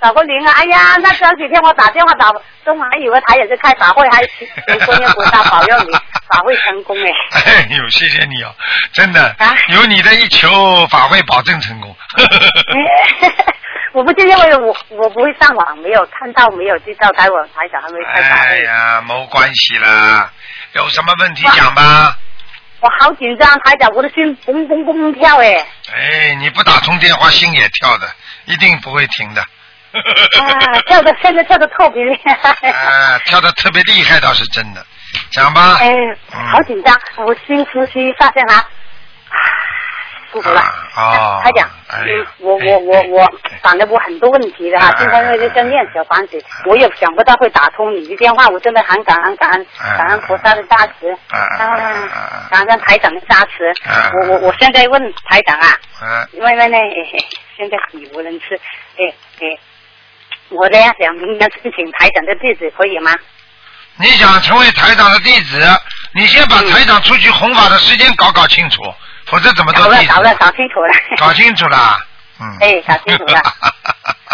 找个零啊！哎呀，那前几天我打电话打，都还以为他也是开法会，还求观音菩萨保佑你法会成功哎。哎呦谢谢你哦，真的啊？有你的一求法会保证成功，(laughs) 我不就因为我我不会上网，没有看到，没有知道台湾台长还没开法会，哎呀没关系啦，有什么问题讲吧。我好紧张，台长，我的心嘣嘣嘣跳哎。哎，你不打通电话，心也跳的，一定不会停的。啊，跳的现在跳的特别厉害。啊，跳的特别厉害倒是真的，讲吧。哎，嗯好紧张，我深呼吸，发现哈，啊舒服了。啊哦台长，我我我我反正我很多问题的哈，哎现在那个在念小房子，我也想不到会打通你的电话，我真的很感恩感恩哎感恩菩萨的加持，哎哎哎哎啊，感恩台长的加持哎。我我我现在问台长啊，嗯，因为呢，哎现在语无伦次，哎哎，我呢想明年申请台长的地址可以吗？你想成为台长的弟子，你先把台长出去弘法的时间搞搞清楚，否则怎么搞做弟子？了搞了，搞清楚了。搞清楚了。(laughs) 嗯。哎搞清楚了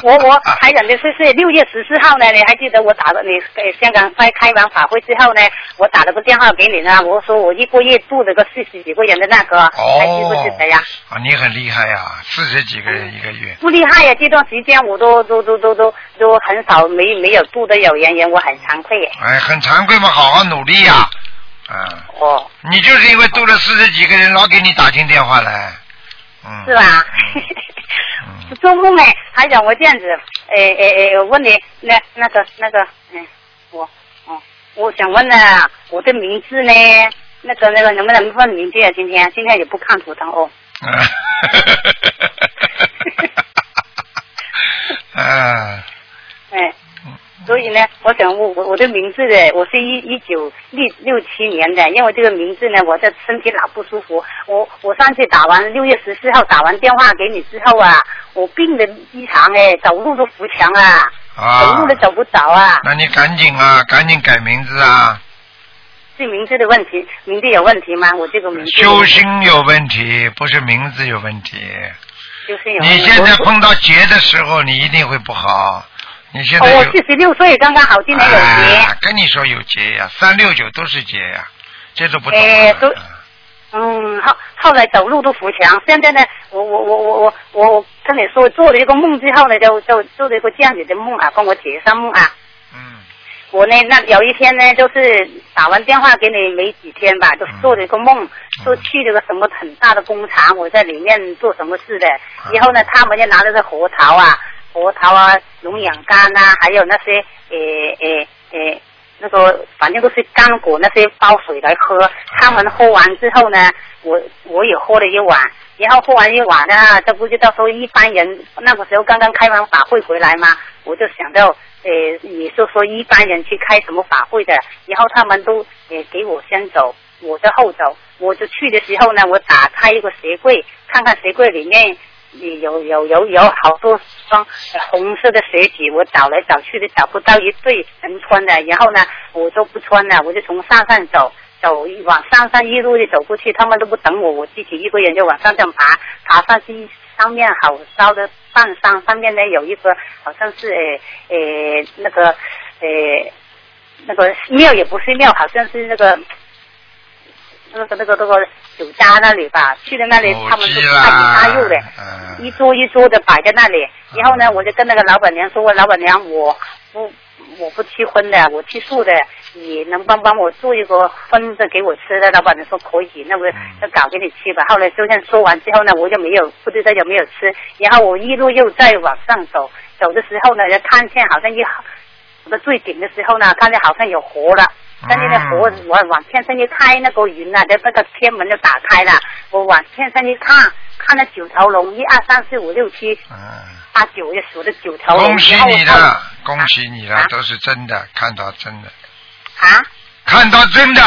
我我台长的是是六月十四号呢，你还记得我打了你给香港开开完法会之后呢，我打了个电话给你呢，我说我一个月度了个四十几个人的那个，哦。还记不记得呀？啊，你很厉害呀，四十几个人一个月。不厉害呀，这段时间我都都都都都都很少没没有度的有缘人，我很惭愧耶。哎，很惭愧嘛，好好努力呀。嗯。哦，你就是因为多了四十几个人，老给你打进电话来。嗯。是吧？嗯做梦哎，还想，我这样子，哎哎哎，我问你，那那个那个，嗯，我，哦，我想问呢，我的名字呢，那个那个能不能问名字啊？今天今天也不看图腾哦。嗯。(laughs) 哎，(laughs) 所以呢，我想我我我的名字呢，我是一一九六六七年的，因为这个名字呢，我的身体老不舒服。我我上次打完六月十四号打完电话给你之后啊，我病的异常哎，走路都扶墙啊，啊。走路都走不着啊。那你赶紧啊，赶紧改名字啊！是名字的问题，名字有问题吗？我这个名字修心有问题，不是名字有问题。就是有问题。你现在碰到劫的时候，你一定会不好。你现在哦，有我四十六岁，刚刚好今年有劫。哎跟你说有劫呀，三六九都是劫呀，这都不懂啊。哎都嗯，后后来走路都扶墙，现在呢，我我我我我我我跟你说，做了一个梦之后呢，就就做了一个这样子的梦啊，跟我解上梦啊。嗯我呢，那有一天呢，就是打完电话给你没几天吧，就做了一个梦，说去了个什么很大的工厂，我在里面做什么事的。然后呢，他们就拿了个核桃啊，核桃啊、龙眼干啊，还有那些诶诶诶那个反正都是干果那些包水来喝。他们喝完之后呢，我我也喝了一碗，然后喝完一碗呢，这不就到时候一般人那个时候刚刚开完法会回来嘛，我就想到，呃，你是说一般人去开什么法会的，然后他们都呃给我先走，我在后走，我就去的时候呢，我打开一个鞋柜，看看鞋柜里面。有有有有好多双红色的鞋底，我找来找去的找不到一对能穿的，然后呢，我都不穿了，我就从上上走，走往上上一路就走过去，他们都不等我，我自己一个人就往上这样爬，爬上去上面好烧的半山，上面呢有一个好像是诶诶那个诶那个庙也不是庙，好像是那个。那个那个那个酒家那里吧，去的那里，他们都手机大鱼大肉的，嗯一桌一桌的摆在那里。然后呢，我就跟那个老板娘说：“我老板娘，我不我不吃荤的，我吃素的，你能帮帮我做一个荤的给我吃的？老板娘说可以，那我嗯就搞给你吃吧。后来就这样说完之后呢，我就没有不知道有没有吃，然后我一路又再往上走，走的时候呢，就看见好像一走到最顶的时候呢，看见好像有河了。看见那河，嗯我往天上一开，那个云啊，就那个天门就打开了。我往天上一看，看那九条龙，一二三四五六七嗯，八九，也数了九条龙。恭喜你的，恭喜你了啊，都是真的，看到真的，啊！看到真的，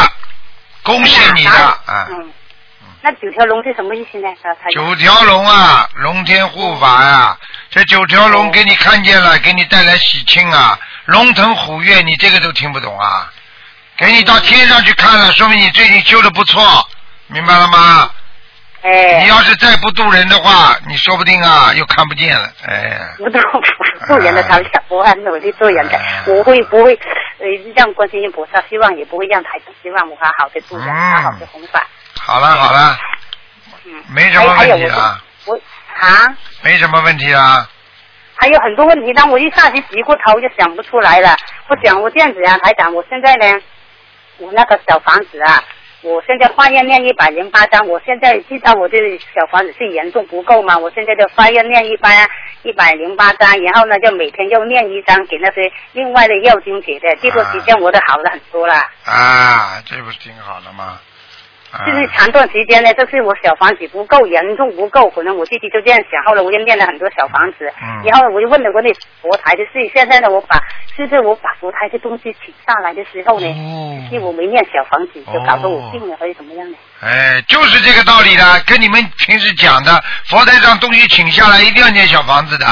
恭喜你的啊！嗯，那九条龙是什么意思呢？九条龙啊，龙天护法呀、这九条龙给你看见了，给你带来喜庆啊，龙腾虎跃，你这个都听不懂啊？给你到天上去看了，说明你最近修的不错，明白了吗？哎你，要是再不渡人的话，你说不定啊又看不见了，哎。不做做人的台长，我很努力做人的哎，我会不会呃让观世音菩萨希望，也不会让台长希望我好好的做人，嗯好好的弘法。好了好了，嗯，没什么问题啊，我我啊。没什么问题啊。还有很多问题，当我一下子急过头就想不出来了。我讲我这样子啊，台长，我现在呢，我那个小房子啊，我现在化验念一百零八章，我现在知道我这小房子是严重不够嘛，我现在就化验念一百一百零八章，然后呢就每天又念一张给那些另外的药精给的，这段时间我都好了很多了。啊，这不是挺好的吗？啊就是长段时间呢，就是我小房子不够，严重不够，可能我自己就这样想。后来我就念了很多小房子，嗯然后我就问了我那佛台的事。现在呢，我把是不是我把佛台的东西请上来的时候呢，哦是我没念小房子，就搞得我病了，还是怎么样的？哎，就是这个道理的，跟你们平时讲的，佛台上东西请下来一定要念小房子的，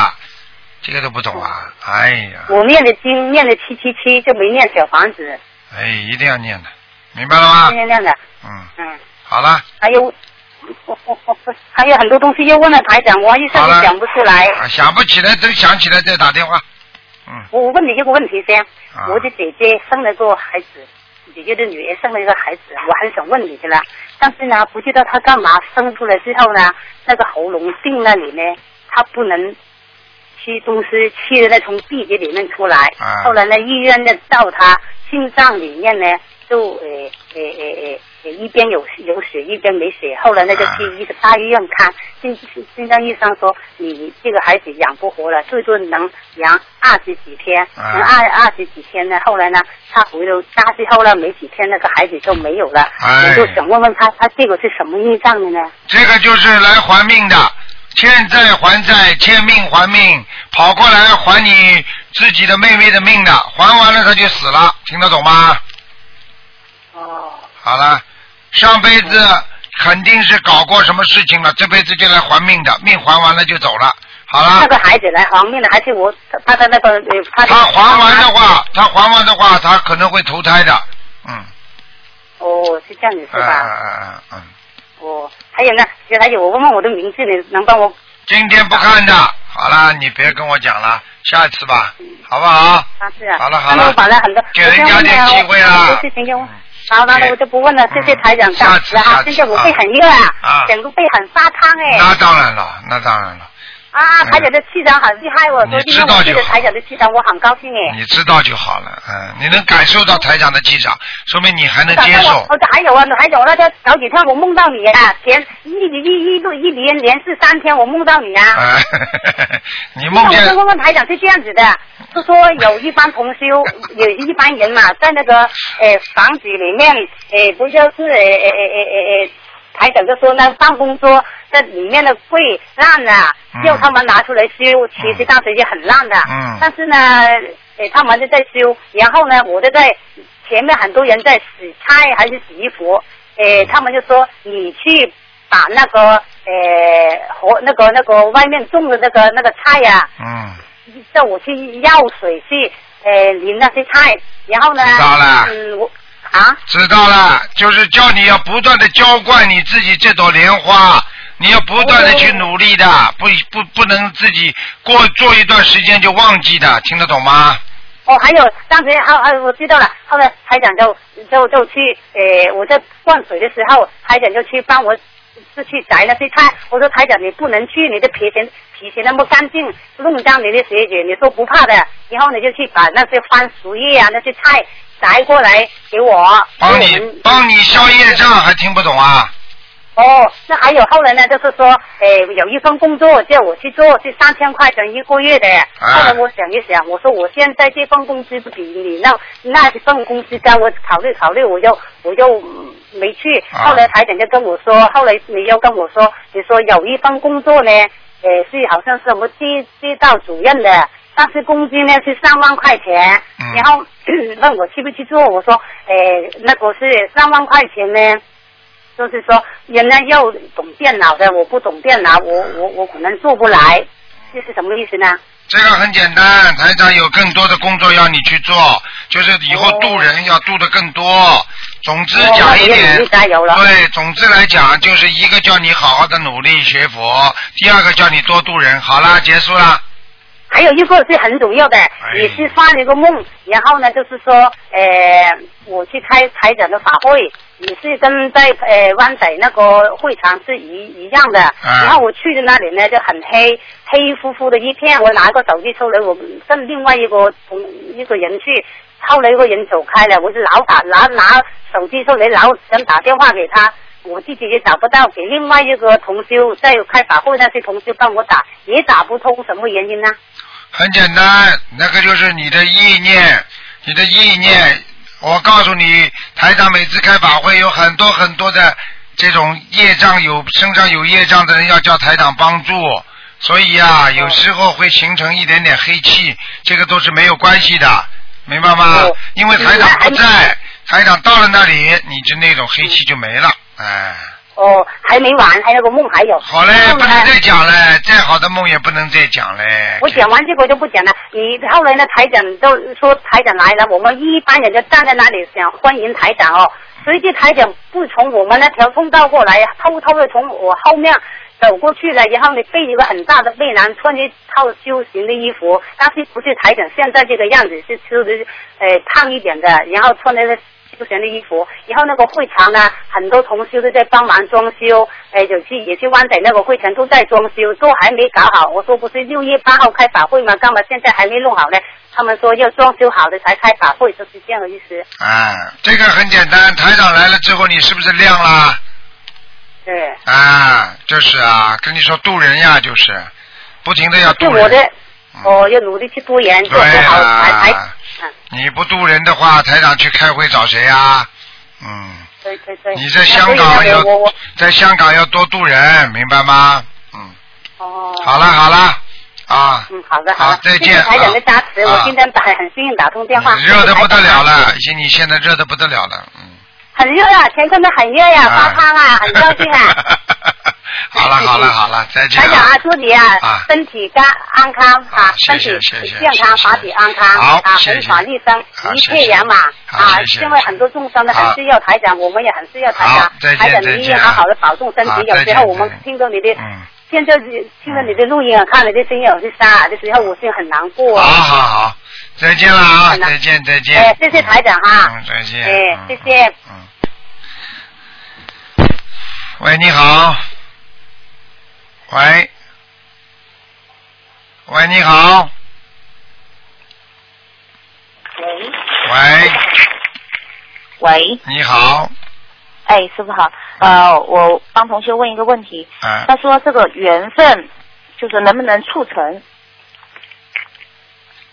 这个都不懂啊！哎呀，我念的经念了七七七，就没念小房子，哎，一定要念的，明白了吗？念念的，嗯，嗯，好了，还有。我我我我还有很多东西要问了台长，我一下子想不出来。啊想不起来，等想起来再打电话。嗯，我我问你一个问题先，啊。我的姐姐生了个孩子，姐姐的女儿生了一个孩子，我很想问你的啦，但是呢，不知道她干嘛生出来之后呢，那个喉咙病那里呢，她不能吃东西，吃的那从鼻子里面出来，啊。后来呢，医院呢到她心脏里面呢，就呃呃呃呃呃一边有有血一边没血，后来呢就啊去医大医院看，心心脏医生说你这个孩子养不活了，最多能养二十几天，啊能二二十几天呢，后来呢他回到家之后呢，没几天那个孩子就没有了，哎我就想问问他，他这个是什么业障的呢？这个就是来还命的，欠债还债，欠命还命，跑过来还你自己的妹妹的命的，还完了他就死了，听得懂吗？哦，好了，上辈子肯定是搞过什么事情了，这辈子就来还命的，命还完了就走了。好了那，个孩子来还命的，还是我他他的那个呃他他还完的话，他还完的话，他可能会投胎的。嗯，哦，是这样子是嗯吧？嗯嗯嗯，哦，还有呢，还有我问问我的名字，你能帮我？今天不看的。好了，你别跟我讲了，下一次吧，好不好？啊是啊。好了好了给人家点机会啊好，那我就不问了，谢谢台长。下次啊下，次现在我背很热啊，整个背很发烫哎。那当然了，那当然了，啊，台长的气场很厉害哦，你昨天知道就好我对着台长的气场，我很高兴哎。你知道就好了。嗯，你能感受到台长的气场，说明你还能接受。我还有啊，还有那天早几天我梦到你啊，前一一一路一连连续三天我梦到你啊。哎，(laughs) 你梦见我就问问台长是这样子的，是说有一帮同修，(laughs) 有一班人嘛，在那个呃房子里面，呃不就是呃呃呃呃呃，台长就说那办公桌那里面的柜烂了，嗯。他们拿出来修，其实当时也很烂的，嗯。但是呢，呃他们就在修，然后呢，我就在前面很多人在洗菜还是洗衣服，呃他们就说你去把那个呃和那个那个外面种的那个那个菜呀、嗯，叫我去要水去呃淋那些菜，然后呢，嗯，我啊，知道了，就是叫你要不断的浇灌你自己这朵莲花，你要不断的去努力的，不不不能自己过做一段时间就忘记的，听得懂吗？哦，还有当时啊啊，我知道了，后来台长就就就去呃，我在灌水的时候，台长就去帮我是去摘那些菜。我说台长你不能去，你的皮鞋皮鞋那么干净，弄脏你的鞋子，你说不怕的。然后你就去把那些番薯叶啊那些菜摘过来给我。帮你帮你消业障，还听不懂啊？哦，那还有后来呢，就是说，诶，有一份工作叫我去做，是三千块钱一个月的。后来我想一想，我说我现在这份工资不比你那那份工资高，我考虑考虑，我又我就嗯没去。啊后来台长就跟我说，后来你又跟我说，你说有一份工作呢，诶，是好像是什么街街道主任的。但是工资呢是三万块钱，嗯然后 (coughs) 问我去不去做，我说，哎，那个是三万块钱呢，就是说，人家要懂电脑的，我不懂电脑，我我我可能做不来，这是什么意思呢？这个很简单，台长有更多的工作要你去做，就是以后渡人要渡的更多。总之哦讲一点。对，总之来讲就是一个叫你好好的努力学佛，第二个叫你多渡人。好啦，结束了。还有一个是很重要的，哎也是发了一个梦，然后呢，就是说，呃，我去开台长的法会，也是跟在呃湾仔那个会场是一一样的。啊然后我去的那里呢，就很黑，黑乎乎的一片。我拿个手机出来，我跟另外一个同一个人去，后来一个人走开了，我就老打拿拿手机出来，老想打电话给他。我自己也找不到，给另外一个同修在开法会那些同修帮我打，也打不通，什么原因呢？很简单，那个就是你的意念，你的意念。我告诉你，台长每次开法会有很多很多的这种业障有身上有业障的人要叫台长帮助，所以啊，有时候会形成一点点黑气，这个都是没有关系的，明白吗哦？因为台长不在，台长到了那里，你就那种黑气就没了，哎。哦，还没完，还有个梦还有。好嘞，不能再讲了，再好的梦也不能再讲嘞。我讲完这个就不讲了。你后来呢？台长都说台长来了，我们一般人就站在那里想欢迎台长哦。随即台长不从我们那条通道过来，偷偷的从我后面走过去了，然后呢背一个很大的背囊，穿着套修行的衣服，但是不是台长现在这个样子，是吃的呃胖一点的，然后穿的是修行的衣服，然后那个会场呢，很多同修都在帮忙装修，哎，有去也去湾仔那个会场都在装修，都还没搞好。我说不是六月八号开法会吗？干嘛现在还没弄好呢？他们说要装修好的才开法会，就是这样的意思。啊，这个很简单，台长来了之后，你是不是亮啦？对，啊，就是啊，跟你说渡人呀，就是不停的要是渡人。我的，嗯我要努力去多研，做对不好才才，啊，嗯，你不渡人的话，台长去开会找谁呀？嗯，对对对。你在香港要在香港要多渡人，明白吗？嗯，哦。好了好了，啊，嗯，好的好的，再见谢谢台长的加持，啊我今天打很幸运打通电话，热的不得了了，已经你现在热的不得了了，嗯。很热啊，天空的很热呀、啊发烫啊，很高兴啊。(laughs) 好了好了好了，再见台长啊，祝你啊啊身体干安康啊啊，身体健康，法体安康啊，红法利生，一切圆满啊！因为很多众生呢很需要台长，我们也很需要台长。台长，再见你一定好好的保重身体。有时候我们听到你的，嗯，现在听到你的录音啊，看你的声音有些沙的时候，我是很难过好啊。好好，再见了啊，再见再见。哎，谢谢台长哈嗯，再见。哎嗯谢谢。嗯。喂，你好。喂。喂，你好。喂喂，喂，你好。哎，师傅好，呃，我帮同学问一个问题，啊，他说这个缘分就是能不能促成？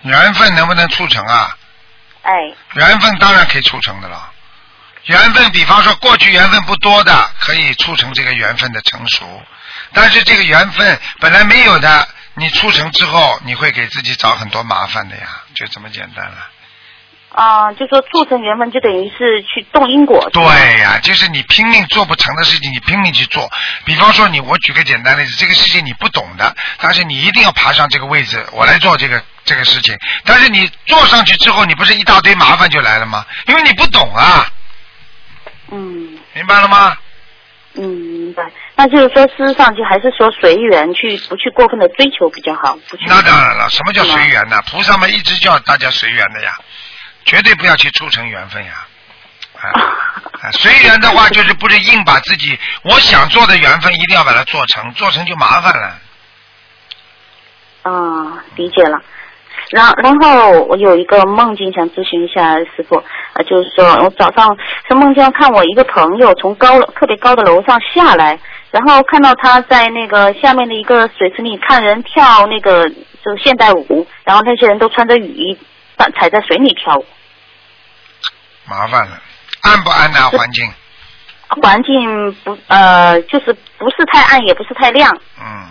缘分能不能促成啊？哎，缘分当然可以促成的了。缘分，比方说过去缘分不多的，可以促成这个缘分的成熟。但是这个缘分本来没有的，你促成之后，你会给自己找很多麻烦的呀，就这么简单了。啊、就说促成缘分就等于是去动因果。对呀、就是你拼命做不成的事情，你拼命去做。比方说你，我举个简单例子，这个事情你不懂的，但是你一定要爬上这个位置，我来做这个这个事情。但是你坐上去之后，你不是一大堆麻烦就来了吗？因为你不懂啊，嗯明白了吗？嗯，明白。那就是说，事实上就还是说随缘去，不去过分的追求比较好，不去。那当然了，什么叫随缘呢？菩萨们一直叫大家随缘的呀，绝对不要去促成缘分呀。啊，啊随缘的话，就是不是硬把自己我想做的缘分一定要把它做成，做成就麻烦了。啊，理解了。然然后我有一个梦境想咨询一下师傅，呃，就是说我早上是梦见看我一个朋友从高特别高的楼上下来，然后看到他在那个下面的一个水池里看人跳那个就是现代舞，然后那些人都穿着雨衣踩踩在水里跳舞，麻烦了，暗不暗呐、环境？环境不呃就是不是太暗也不是太亮，嗯，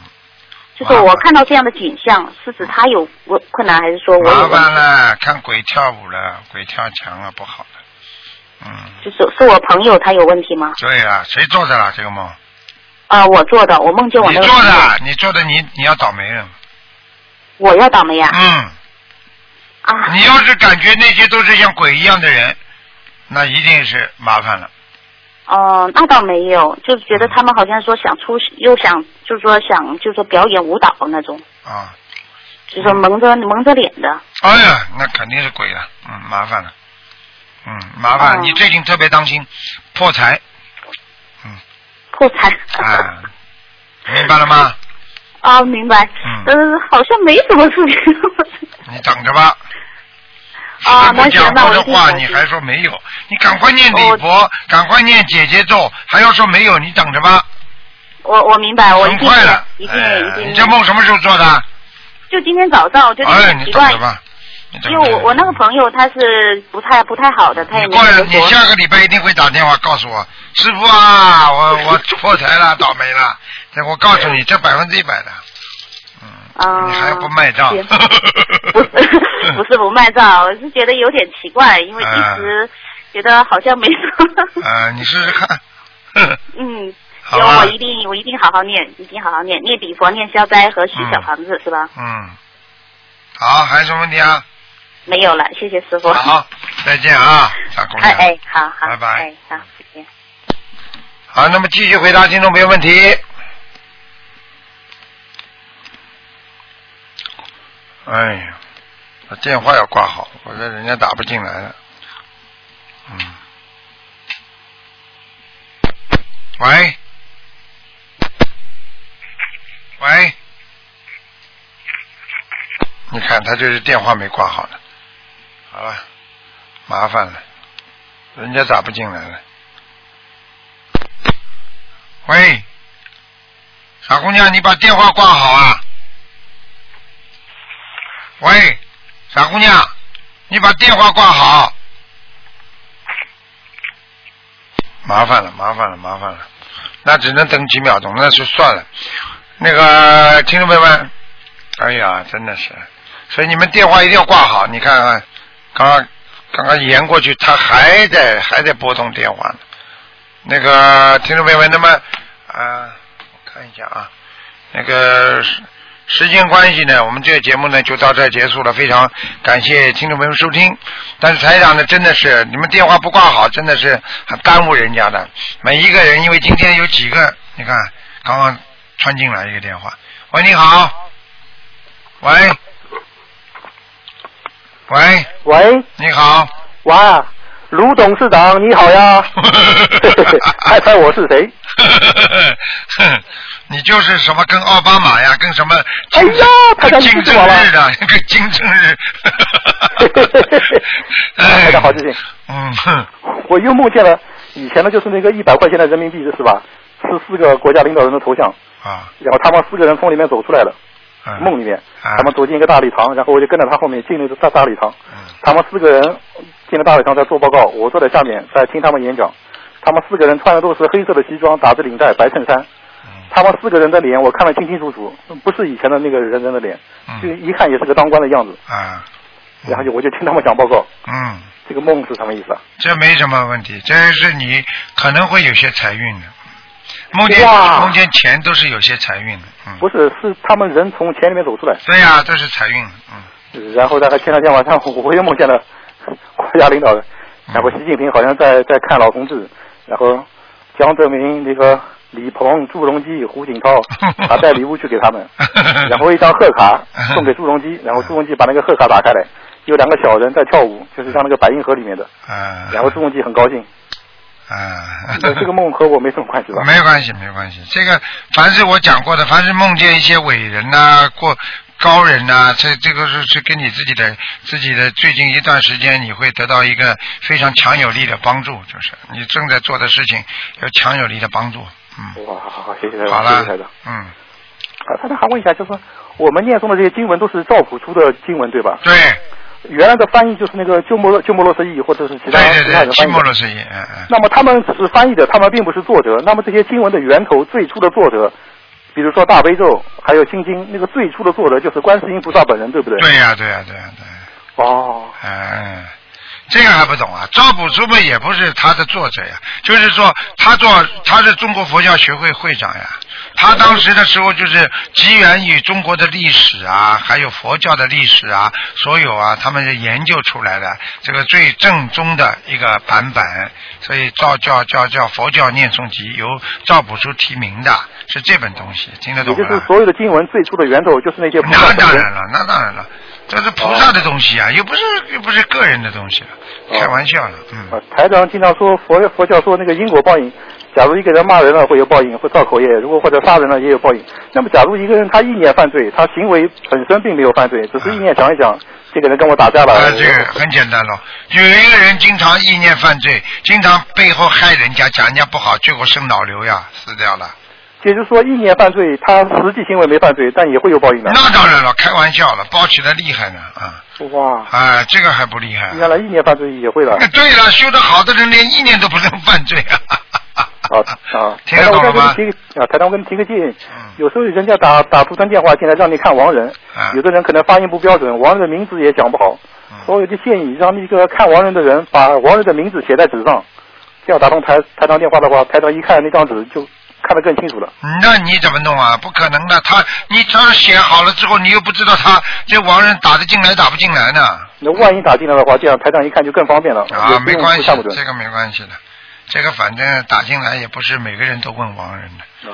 就是我看到这样的景象，是指他有我困难还是说我有麻？烦了，看鬼跳舞了，鬼跳墙了，不好了。嗯，就是是我朋友他有问题吗？对啊，谁做的啦？这个梦？啊、我做的，我梦见我你那个你做的，你做的，你你要倒霉了。我要倒霉呀、嗯，啊！你要是感觉那些都是像鬼一样的人，那一定是麻烦了。哦、那倒没有，就是觉得他们好像说想出，又想就是说想就是说表演舞蹈那种，啊，就是说蒙着蒙着脸的。哎呀，那肯定是鬼了，嗯，麻烦了，嗯，麻烦你最近特别当心破财破财。啊，明白了吗？啊，明白。嗯呃，好像没什么事情。你等着吧。啊我讲那行那过的话，你还说没有？你赶快念礼哦佛，赶快念姐姐咒，还要说没有？你等着吧，我我明白，我一定很快了。一定哎一定。你这梦什么时候做的？就今天早上，我觉得哎，你等着吧。因为我我那个朋友他是不太不太好的，他也没你过来，你下个礼拜一定会打电话告诉我，师傅啊，我 (laughs) 我破财了，倒霉了。这我告诉你，这百分之一百的。嗯，啊你还不卖账？(laughs) 不是不是不卖账，我是觉得有点奇怪，因为一直觉得好像没什么。啊，你试试看。(laughs) 嗯，好吧行，我一定我一定好好念，一定好好念，念礼佛、念消灾和许小房子、是吧？嗯，好，还有什么问题啊？没有了，谢谢师傅。好，再见啊，(laughs) 小姑娘。哎哎，好好，拜拜哎好，再见。好，那么继续回答听众朋友问题。哎呀，把电话要挂好，否则人家打不进来了。嗯。喂。喂。你看，他就是电话没挂好呢。好了，麻烦了，人家打不进来了。喂，傻姑娘，你把电话挂好啊！喂，傻姑娘，你把电话挂好。麻烦了，麻烦了，麻烦了，那只能等几秒钟，那就算了。那个听众朋友们，哎呀，真的是，所以你们电话一定要挂好。你看看，刚刚刚刚延过去，他还在还在拨通电话呢。那个听众朋友们，那么啊，我看一下啊，那个时间关系呢，我们这个节目呢就到这结束了，非常感谢听众朋友收听。但是台长呢，真的是你们电话不挂好，真的是很耽误人家的。每一个人，因为今天有几个，你看刚刚穿进来一个电话，喂，你好，喂，喂，喂，你好，哇，卢董事长你好呀，(laughs) (laughs) 猜猜我是谁？(laughs) 你就是什么跟奥巴马呀，跟什么哎呀太跟想金正日的，跟金正日。大家好记性。哎嗯。哼，我又梦见了以前的就是那个一百块钱的人民币是吧？是四个国家领导人的头像，啊，然后他们四个人从里面走出来了，嗯梦里面，啊他们走进一个大礼堂，然后我就跟着他后面进入大大礼堂，嗯。他们四个人进了大礼堂在做报告，我坐在下面在听他们演讲。他们四个人穿的都是黑色的西装，打着领带，白衬衫。嗯。他们四个人的脸我看得清清楚楚，不是以前的那个人人的脸，就嗯一看也是个当官的样子。啊，然后就我就听他们讲报告，嗯，这个梦是什么意思啊？这没什么问题，这是你可能会有些财运的。梦见梦见钱都是有些财运的，嗯，不是，是他们人从钱里面走出来，对呀、都是财运，嗯，然后大概前两天晚上我又梦见了国家领导人，然后习近平好像在在看老同志，然后江泽民那个李鹏、朱镕基、胡锦涛，(laughs) 他带礼物去给他们，(laughs) 然后一张贺卡 (laughs) 送给朱镕基，然后朱镕基把那个贺卡打开来，有两个小人在跳舞，就是像那个白银河里面的，啊，然后朱镕基很高兴，啊，这个梦和我没什么关系吧？没关系，没关系。这个凡是我讲过的，凡是梦见一些伟人呐、过高人呐、这这个是是跟你自己的自己的最近一段时间，你会得到一个非常强有力的帮助，就是你正在做的事情有强有力的帮助。嗯，哇，好好好，谢谢台长，好了谢谢台长。，嗯，啊，台长还问一下，就是说我们念诵的这些经文都是赵朴初的经文对吧？对，原来的翻译就是那个鸠摩罗鸠摩罗什译或者是其他对对对，期其他人翻译的。末罗什译，嗯嗯。那么他们只是翻译的，他们并不是作者。那么这些经文的源头最初的作者，比如说大悲咒，还有心经，那个最初的作者就是观世音菩萨本人，对不对？对呀、对呀、对呀、对。哦，嗯，这个还不懂啊？赵朴初嘛也不是他的作者呀，就是说他做他是中国佛教学会会长呀。他当时的时候就是基源于中国的历史啊，还有佛教的历史啊，所有啊，他们研究出来的这个最正宗的一个版本，所以叫叫叫叫佛教念诵集，由赵朴初提名的，是这本东西，听得懂吗？就是所有的经文最初的源头就是那些那。当然了，那当然了，这是菩萨的东西啊，又不是又不是个人的东西了，开玩笑了，嗯。啊，台长经常说佛佛教说那个因果报应，假如一个人骂人了会有报应，会造口业；如果或者杀人了也有报应。那么，假如一个人他意念犯罪，他行为本身并没有犯罪，只是意念想一想，这个人跟我打架了。啊，这个很简单咯。有一个人经常意念犯罪，经常背后害人家，讲人家不好，最后生脑瘤呀，死掉了。也就是说，一年犯罪，他实际行为没犯罪，但也会有报应的。那当然了，开玩笑了，包起来厉害呢啊！哇，啊，这个还不厉害。原来一年犯罪也会了。哎对了，修得好的人连一年都不能 (laughs) 犯罪啊。啊啊！(laughs) 听得懂了吗嗯台长我再给你提个啊，台长，我给你提个建议，有时候人家打打图腾电话进来让你看亡人，啊有的人可能发音不标准，亡人的名字也讲不好，嗯所以我就建议让那个看亡人的人把亡人的名字写在纸上，这样打通台台长电话的话，台长一看那张纸就看得更清楚了。那你怎么弄啊？不可能的，他你他写好了之后，你又不知道他这亡人打得进来打不进来呢。那万一打进来的话，这样台长一看就更方便了。啊没关系。这个没关系的，这个反正打进来也不是每个人都问亡人的。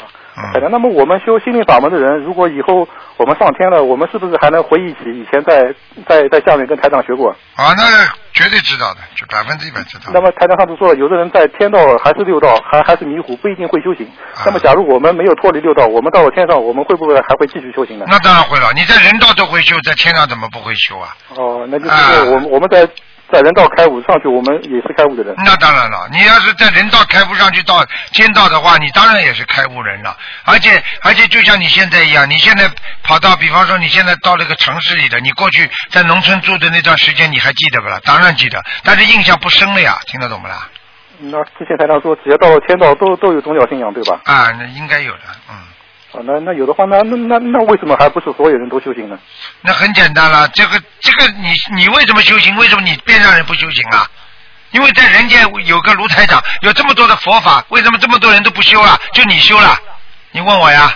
那么我们修心灵法门的人，如果以后我们上天了，我们是不是还能回忆起以前在在在下面跟台长学过？啊，那绝对知道的，就百分之一百知道。那么台长上次说了，有的人在天道还是六道，还还是迷糊，不一定会修行。啊那么假如我们没有脱离六道，我们到了天上，我们会不会还会继续修行呢？那当然会了，你在人道都会修，在天上怎么不会修啊？哦，那就是我们、我们在在人道开悟上去，我们也是开悟的人。那当然了，你要是在人道开悟上去到天道的话，你当然也是开悟人了。而且而且就像你现在一样，你现在跑到，比方说你现在到了一个城市里的，你过去在农村住的那段时间，你还记得不啦？当然记得，但是印象不深了呀，听得懂不啦？那之前台上说，只要到了天道都都有宗教信仰，对吧？啊，那应该有的，嗯。啊，那那有的话，那那那那为什么还不是所有人都修行呢？那很简单了，这个这个你你为什么修行？为什么你边上人不修行啊？因为在人间有个卢台长，有这么多的佛法，为什么这么多人都不修了？就你修了？你问我呀？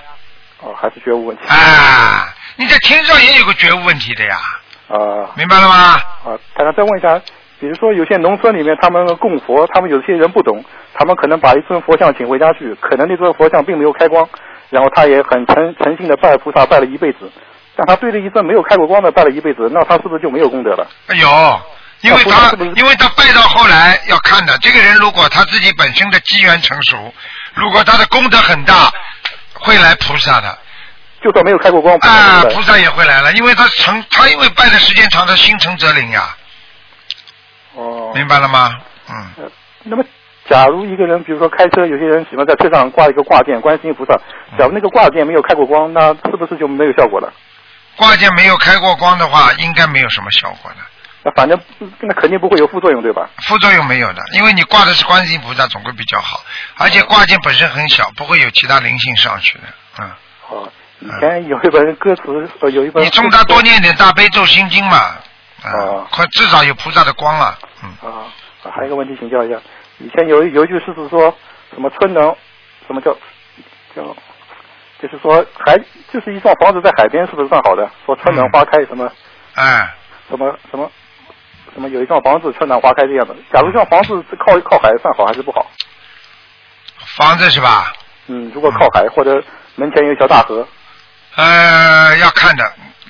哦，还是觉悟问题。啊，你在天上也有个觉悟问题的呀，啊明白了吗？啊，台长再问一下，比如说有些农村里面他们供佛，他们有些人不懂，他们可能把一尊佛像请回家去，可能那尊佛像并没有开光，然后他也很诚诚信的拜菩萨拜了一辈子，但他对着一尊没有开过光的拜了一辈子，那他是不是就没有功德了？有，因为他那不是因为他拜到后来要看的，这个人如果他自己本身的机缘成熟，如果他的功德很大，会来菩萨的。就算没有开过光，啊，菩萨也会来了，因为他成，他因为拜的时间长，他心诚则灵呀，哦，明白了吗？嗯，那么，假如一个人，比如说开车，有些人喜欢在车上挂一个挂件，观世音菩萨。假如那个挂件没有开过光，那是不是就没有效果了？挂件没有开过光的话，应该没有什么效果的，那反正那肯定不会有副作用，对吧？副作用没有的，因为你挂的是观世音菩萨，总归比较好，而且挂件本身很小，不会有其他灵性上去的，嗯。哦，以前有一本歌词，呃，有一本。你中他多念点大悲咒心经嘛，啊哦，快至少有菩萨的光了，嗯，啊，还有一个问题请教一下，以前有一有一句诗词说什么春能，什么叫叫，就是说海就是一幢房子在海边是不是算好的？说春暖花开什么哎，什么什么什么有一幢房子春暖花开这样的。假如像房子是靠靠海算好还是不好？房子是吧？嗯，如果靠海或者门前有一条大河，呃，要看的，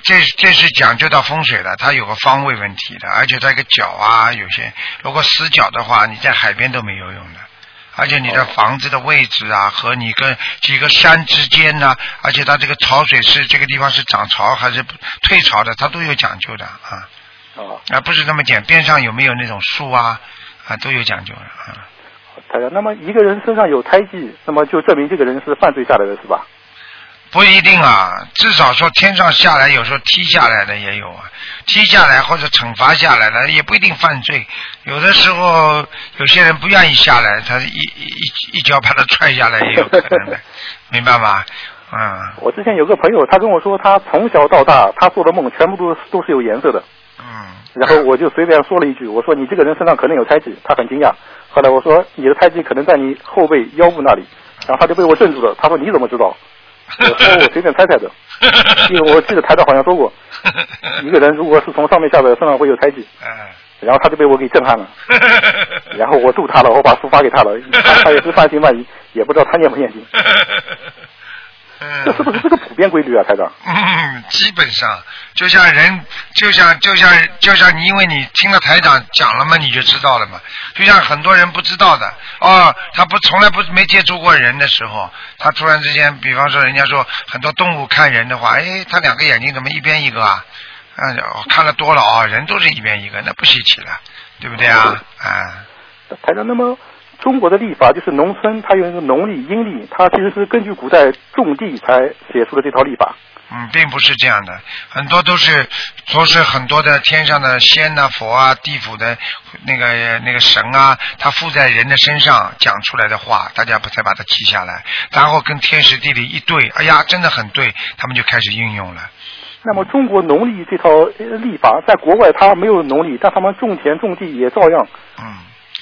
这这是讲究到风水的，它有个方位问题的，而且它一个角啊，有些如果死角的话，你在海边都没有用的。而且你的房子的位置啊，和你跟几个山之间呢、而且它这个潮水是这个地方是涨潮还是退潮的，它都有讲究的啊，哦，啊不是那么简，边上有没有那种树啊，啊都有讲究的啊。那么一个人身上有胎记，那么就证明这个人是犯罪下来的是吧？不一定啊，至少说天上下来，有时候踢下来的也有啊，踢下来或者惩罚下来的也不一定犯罪。有的时候有些人不愿意下来，他一一一一脚把他踹下来也有可能的，(laughs) 明白吗？嗯我之前有个朋友，他跟我说，他从小到大他做的梦全部都是都是有颜色的。嗯。然后我就随便说了一句，我说你这个人身上可能有胎记，他很惊讶。后来我说你的胎记可能在你后背腰部那里，然后他就被我镇住了。他说你怎么知道？我说我随便猜猜的，(laughs) 因为我记得台长好像说过，(laughs) 一个人如果是从上面下来，身上会有胎记。嗯。然后他就被我给震撼了，(laughs) 然后我度他了，我把书发给他了，他他也是半信半疑，也不知道他念不念经。这是不是这个普遍规律啊，台长？嗯，基本上就像人，就像就像就像你，因为你听了台长讲了嘛，你就知道了嘛。就像很多人不知道的哦，他不从来不没接触过人的时候，他突然之间，比方说人家说很多动物看人的话，哎，他两个眼睛怎么一边一个啊？嗯，看了多了啊、人都是一边一个，那不稀奇了，对不对啊？啊，台长，那么中国的历法就是农村，它有一个农历、阴历，它其实是根据古代种地才写出的这套历法。嗯，并不是这样的，很多都是都是很多的天上的仙呐、佛啊、地府的那个那个神啊，他附在人的身上讲出来的话，大家不才把它记下来，然后跟天时地利一对，哎呀，真的很对，他们就开始应用了。那么中国农历这套呃历法，在国外它没有农历，但他们种田种地也照样。嗯。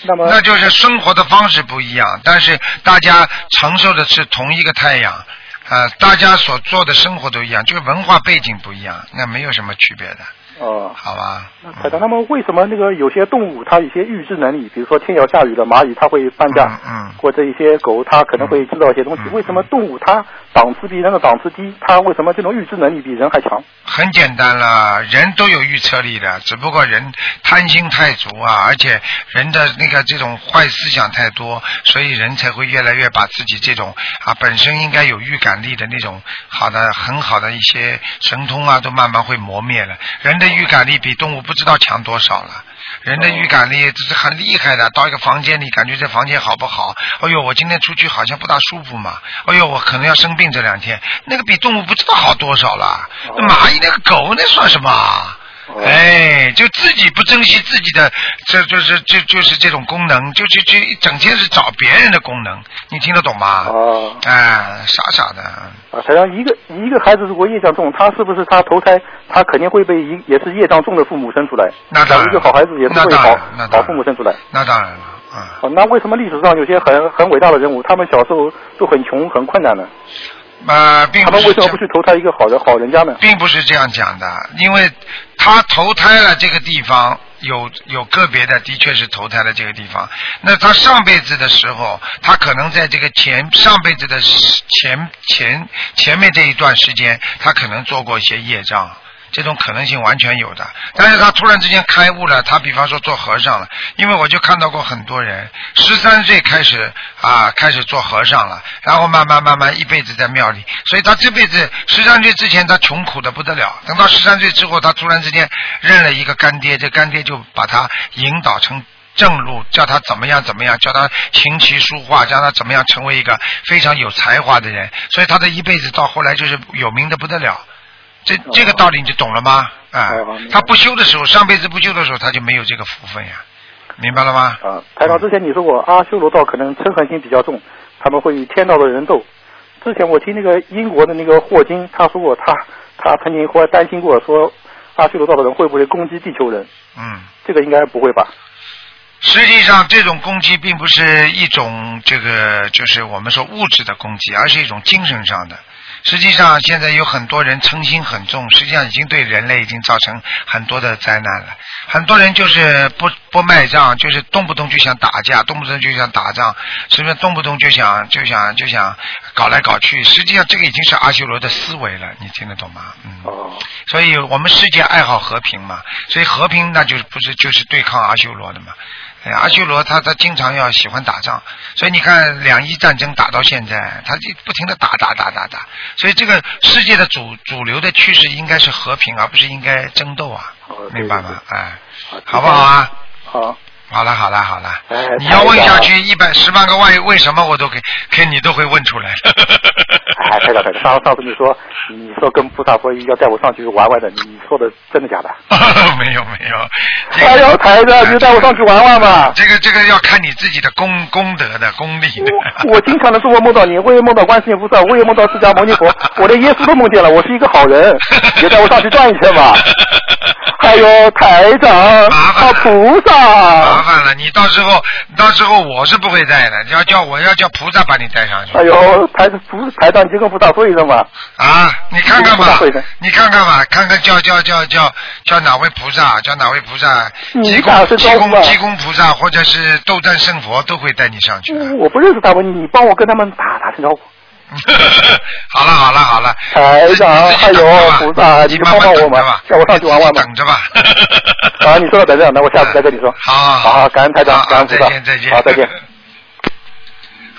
那么那就是生活的方式不一样，但是大家承受的是同一个太阳，啊、大家所做的生活都一样，就是文化背景不一样，那没有什么区别的，哦，好吧？台长，那么为什么那个有些动物它有一些预知能力，比如说天要下雨了，蚂蚁它会搬家，嗯，或者一些狗它可能会知道一些东西，为什么动物它档次比人的档次低，他为什么这种预知能力比人还强？很简单了，人都有预测力的，只不过人贪心太足啊，而且人的那个这种坏思想太多，所以人才会越来越把自己这种啊本身应该有预感力的那种好的很好的一些神通啊，都慢慢会磨灭了。人的预感力比动物不知道强多少了。人的预感力这是很厉害的，到一个房间里，感觉这房间好不好？哎呦，我今天出去好像不大舒服嘛。哎呦，我可能要生病这两天，那个比动物不知道好多少了。那蚂蚁那个狗那算什么啊？哎，就自己不珍惜自己的，这就是就就是这种功能，就就就整天是找别人的功能，你听得懂吗？哦，哎，傻傻的。啊，台长，一个一个孩子如果业障重，他是不是他投胎，他肯定会被一也是业障重的父母生出来？那当然一个好孩子也是会好好父母生出来。那当然了，哦，那为什么历史上有些很很伟大的人物，他们小时候都很穷很困难呢？呃，并不是他们为什么不去投胎一个好人好人家呢？并不是这样讲的，因为他投胎了这个地方，有有个别的的确是投胎了这个地方。那他上辈子的时候，他可能在这个前上辈子的前前前面这一段时间，他可能做过一些业障。这种可能性完全有的，但是他突然之间开悟了，他比方说做和尚了，因为我就看到过很多人，十三岁开始啊开始做和尚了，然后慢慢慢慢一辈子在庙里，所以他这辈子十三岁之前他穷苦的不得了，等到十三岁之后，他突然之间认了一个干爹，这干爹就把他引导成。正路，叫他怎么样怎么样，叫他琴棋书画，叫他怎么样成为一个非常有才华的人，所以他的一辈子到后来就是有名的不得了。这这个道理你就懂了吗？啊、他不修的时候，上辈子不修的时候，他就没有这个福分呀，明白了吗？啊，台长之前你说过阿修罗道可能嗔恨心比较重，他们会与天道的人斗。之前我听那个英国的那个霍金他说过，他他曾经或担心过说阿修罗道的人会不会攻击地球人？嗯，这个应该不会吧？实际上，这种攻击并不是一种这个，就是我们说物质的攻击，而是一种精神上的。实际上现在有很多人嗔心很重，实际上已经对人类已经造成很多的灾难了。很多人就是不不卖账，就是动不动就想打架，动不动就想打仗，是不是动不动就想就想就想搞来搞去？实际上这个已经是阿修罗的思维了，你听得懂吗？嗯。哦。所以我们世界爱好和平嘛，所以和平那就是不是就是对抗阿修罗的嘛？哎，阿修罗他他经常要喜欢打仗，所以你看两伊战争打到现在，他就不停的打打打打打，所以这个世界的主主流的趋势应该是和平，而不是应该争斗啊，明白吗？哎，好不好啊？好。好了好了好了，哎你要问下去一百十万个为为什么我都给给你都会问出来。(laughs) 哎，台长台长，上上次你说你说跟菩萨说要带我上去玩玩的，你说的真的假的？(laughs) 没有没有，这个哎呦，台子，你就带我上去玩玩嘛。这个这个要看你自己的功功德的功力的。我经常的做梦梦到你，我也梦到观世音菩萨，我也梦到释迦牟尼佛，我连耶稣都梦见了，我是一个好人，(laughs) 也带我上去转一圈吧。(laughs) 还有台长，啊菩萨麻，烦了，你到时候到时候我是不会带的，要叫我要叫菩萨把你带上去。哎呦，台菩台长，你就跟菩萨会的嘛。啊，你看看吧你看看吧，看看叫叫叫叫叫哪位菩萨，叫哪位菩萨，你济公济公济公菩萨或者是斗战胜佛都会带你上去。我不认识他们，你帮我跟他们打打声招呼。好了好了好了，台长，还有等着吧菩萨，你你慢慢帮帮我嘛等着吧，叫我上去玩玩嘛。等着吧。(laughs) 啊，你说的台长，那我下次再跟你说。(laughs) 好好好好，感恩台长，感恩菩萨。再见再见。好，再见。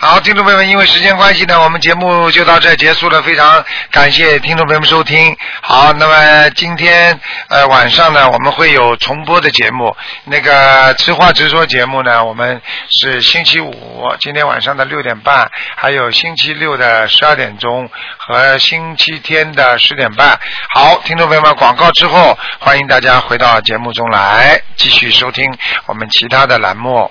好，听众朋友们，因为时间关系呢，我们节目就到这结束了。非常感谢听众朋友们收听。好，那么今天呃晚上呢，我们会有重播的节目。那个直话直说节目呢，我们是星期五今天晚上的六点半，还有星期六的十二点钟和星期天的十点半。好，听众朋友们，广告之后，欢迎大家回到节目中来，继续收听我们其他的栏目。